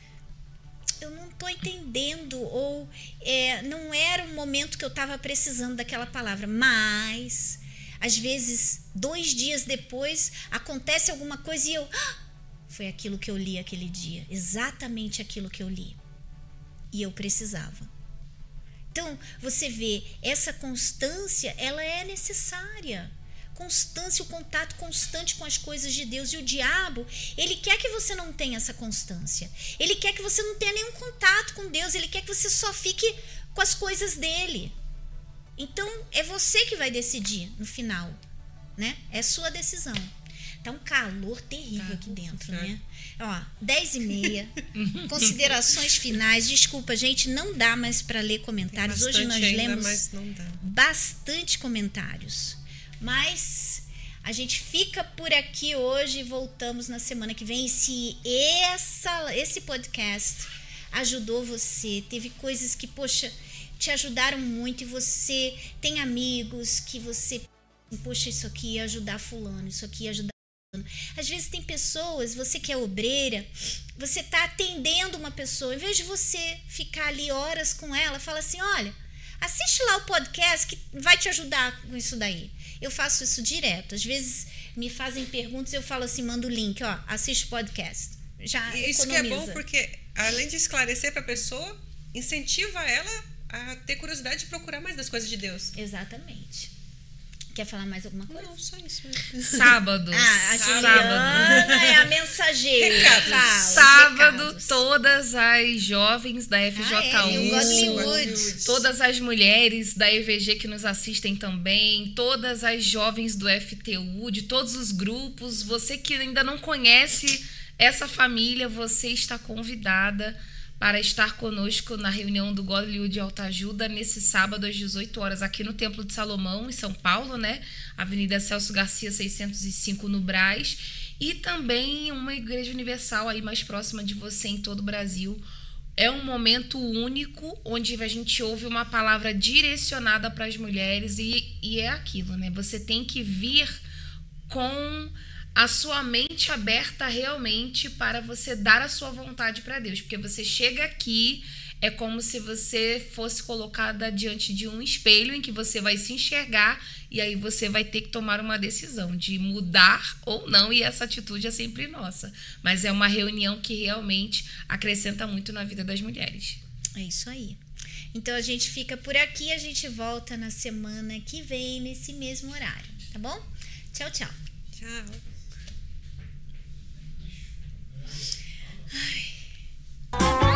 eu não estou entendendo ou é, não era o momento que eu estava precisando daquela palavra, mas às vezes dois dias depois acontece alguma coisa e eu ah, foi aquilo que eu li aquele dia, exatamente aquilo que eu li. E eu precisava. Então você vê essa constância, ela é necessária constância, o contato constante com as coisas de Deus. E o diabo, ele quer que você não tenha essa constância. Ele quer que você não tenha nenhum contato com Deus. Ele quer que você só fique com as coisas dele. Então, é você que vai decidir no final, né? É sua decisão. Tá um calor terrível tá, aqui dentro, certo. né? Ó, 10 e meia. (laughs) considerações finais. Desculpa, gente, não dá mais para ler comentários. Hoje nós ainda, lemos bastante comentários. Mas a gente fica por aqui hoje e voltamos na semana que vem. E se essa, esse podcast ajudou você, teve coisas que, poxa, te ajudaram muito e você tem amigos que você, poxa, isso aqui ia ajudar fulano, isso aqui ia ajudar às vezes tem pessoas, você que é obreira, você está atendendo uma pessoa, em vez de você ficar ali horas com ela, fala assim: olha, assiste lá o podcast que vai te ajudar com isso daí. Eu faço isso direto. Às vezes me fazem perguntas, eu falo assim, mando o link, ó, assiste o podcast. Já Isso economiza. que é bom porque além de esclarecer para a pessoa, incentiva ela a ter curiosidade de procurar mais das coisas de Deus. Exatamente. Quer falar mais alguma coisa? Não, só isso. Sábado. Ah, a Juliana é a mensageira. Recados. Fala, Sábado, recados. todas as jovens da FJU, ah, é, todas as mulheres da EVG que nos assistem também, todas as jovens do FTU, de todos os grupos, você que ainda não conhece essa família, você está convidada para estar conosco na reunião do Godly de Alta Ajuda nesse sábado às 18 horas aqui no Templo de Salomão, em São Paulo, né? Avenida Celso Garcia 605 no Braz, e também uma igreja universal aí mais próxima de você em todo o Brasil. É um momento único onde a gente ouve uma palavra direcionada para as mulheres e, e é aquilo, né? Você tem que vir com a sua mente aberta realmente para você dar a sua vontade para Deus, porque você chega aqui é como se você fosse colocada diante de um espelho em que você vai se enxergar e aí você vai ter que tomar uma decisão de mudar ou não, e essa atitude é sempre nossa. Mas é uma reunião que realmente acrescenta muito na vida das mulheres. É isso aí. Então a gente fica por aqui, a gente volta na semana que vem, nesse mesmo horário, tá bom? Tchau, tchau. Tchau. 唉。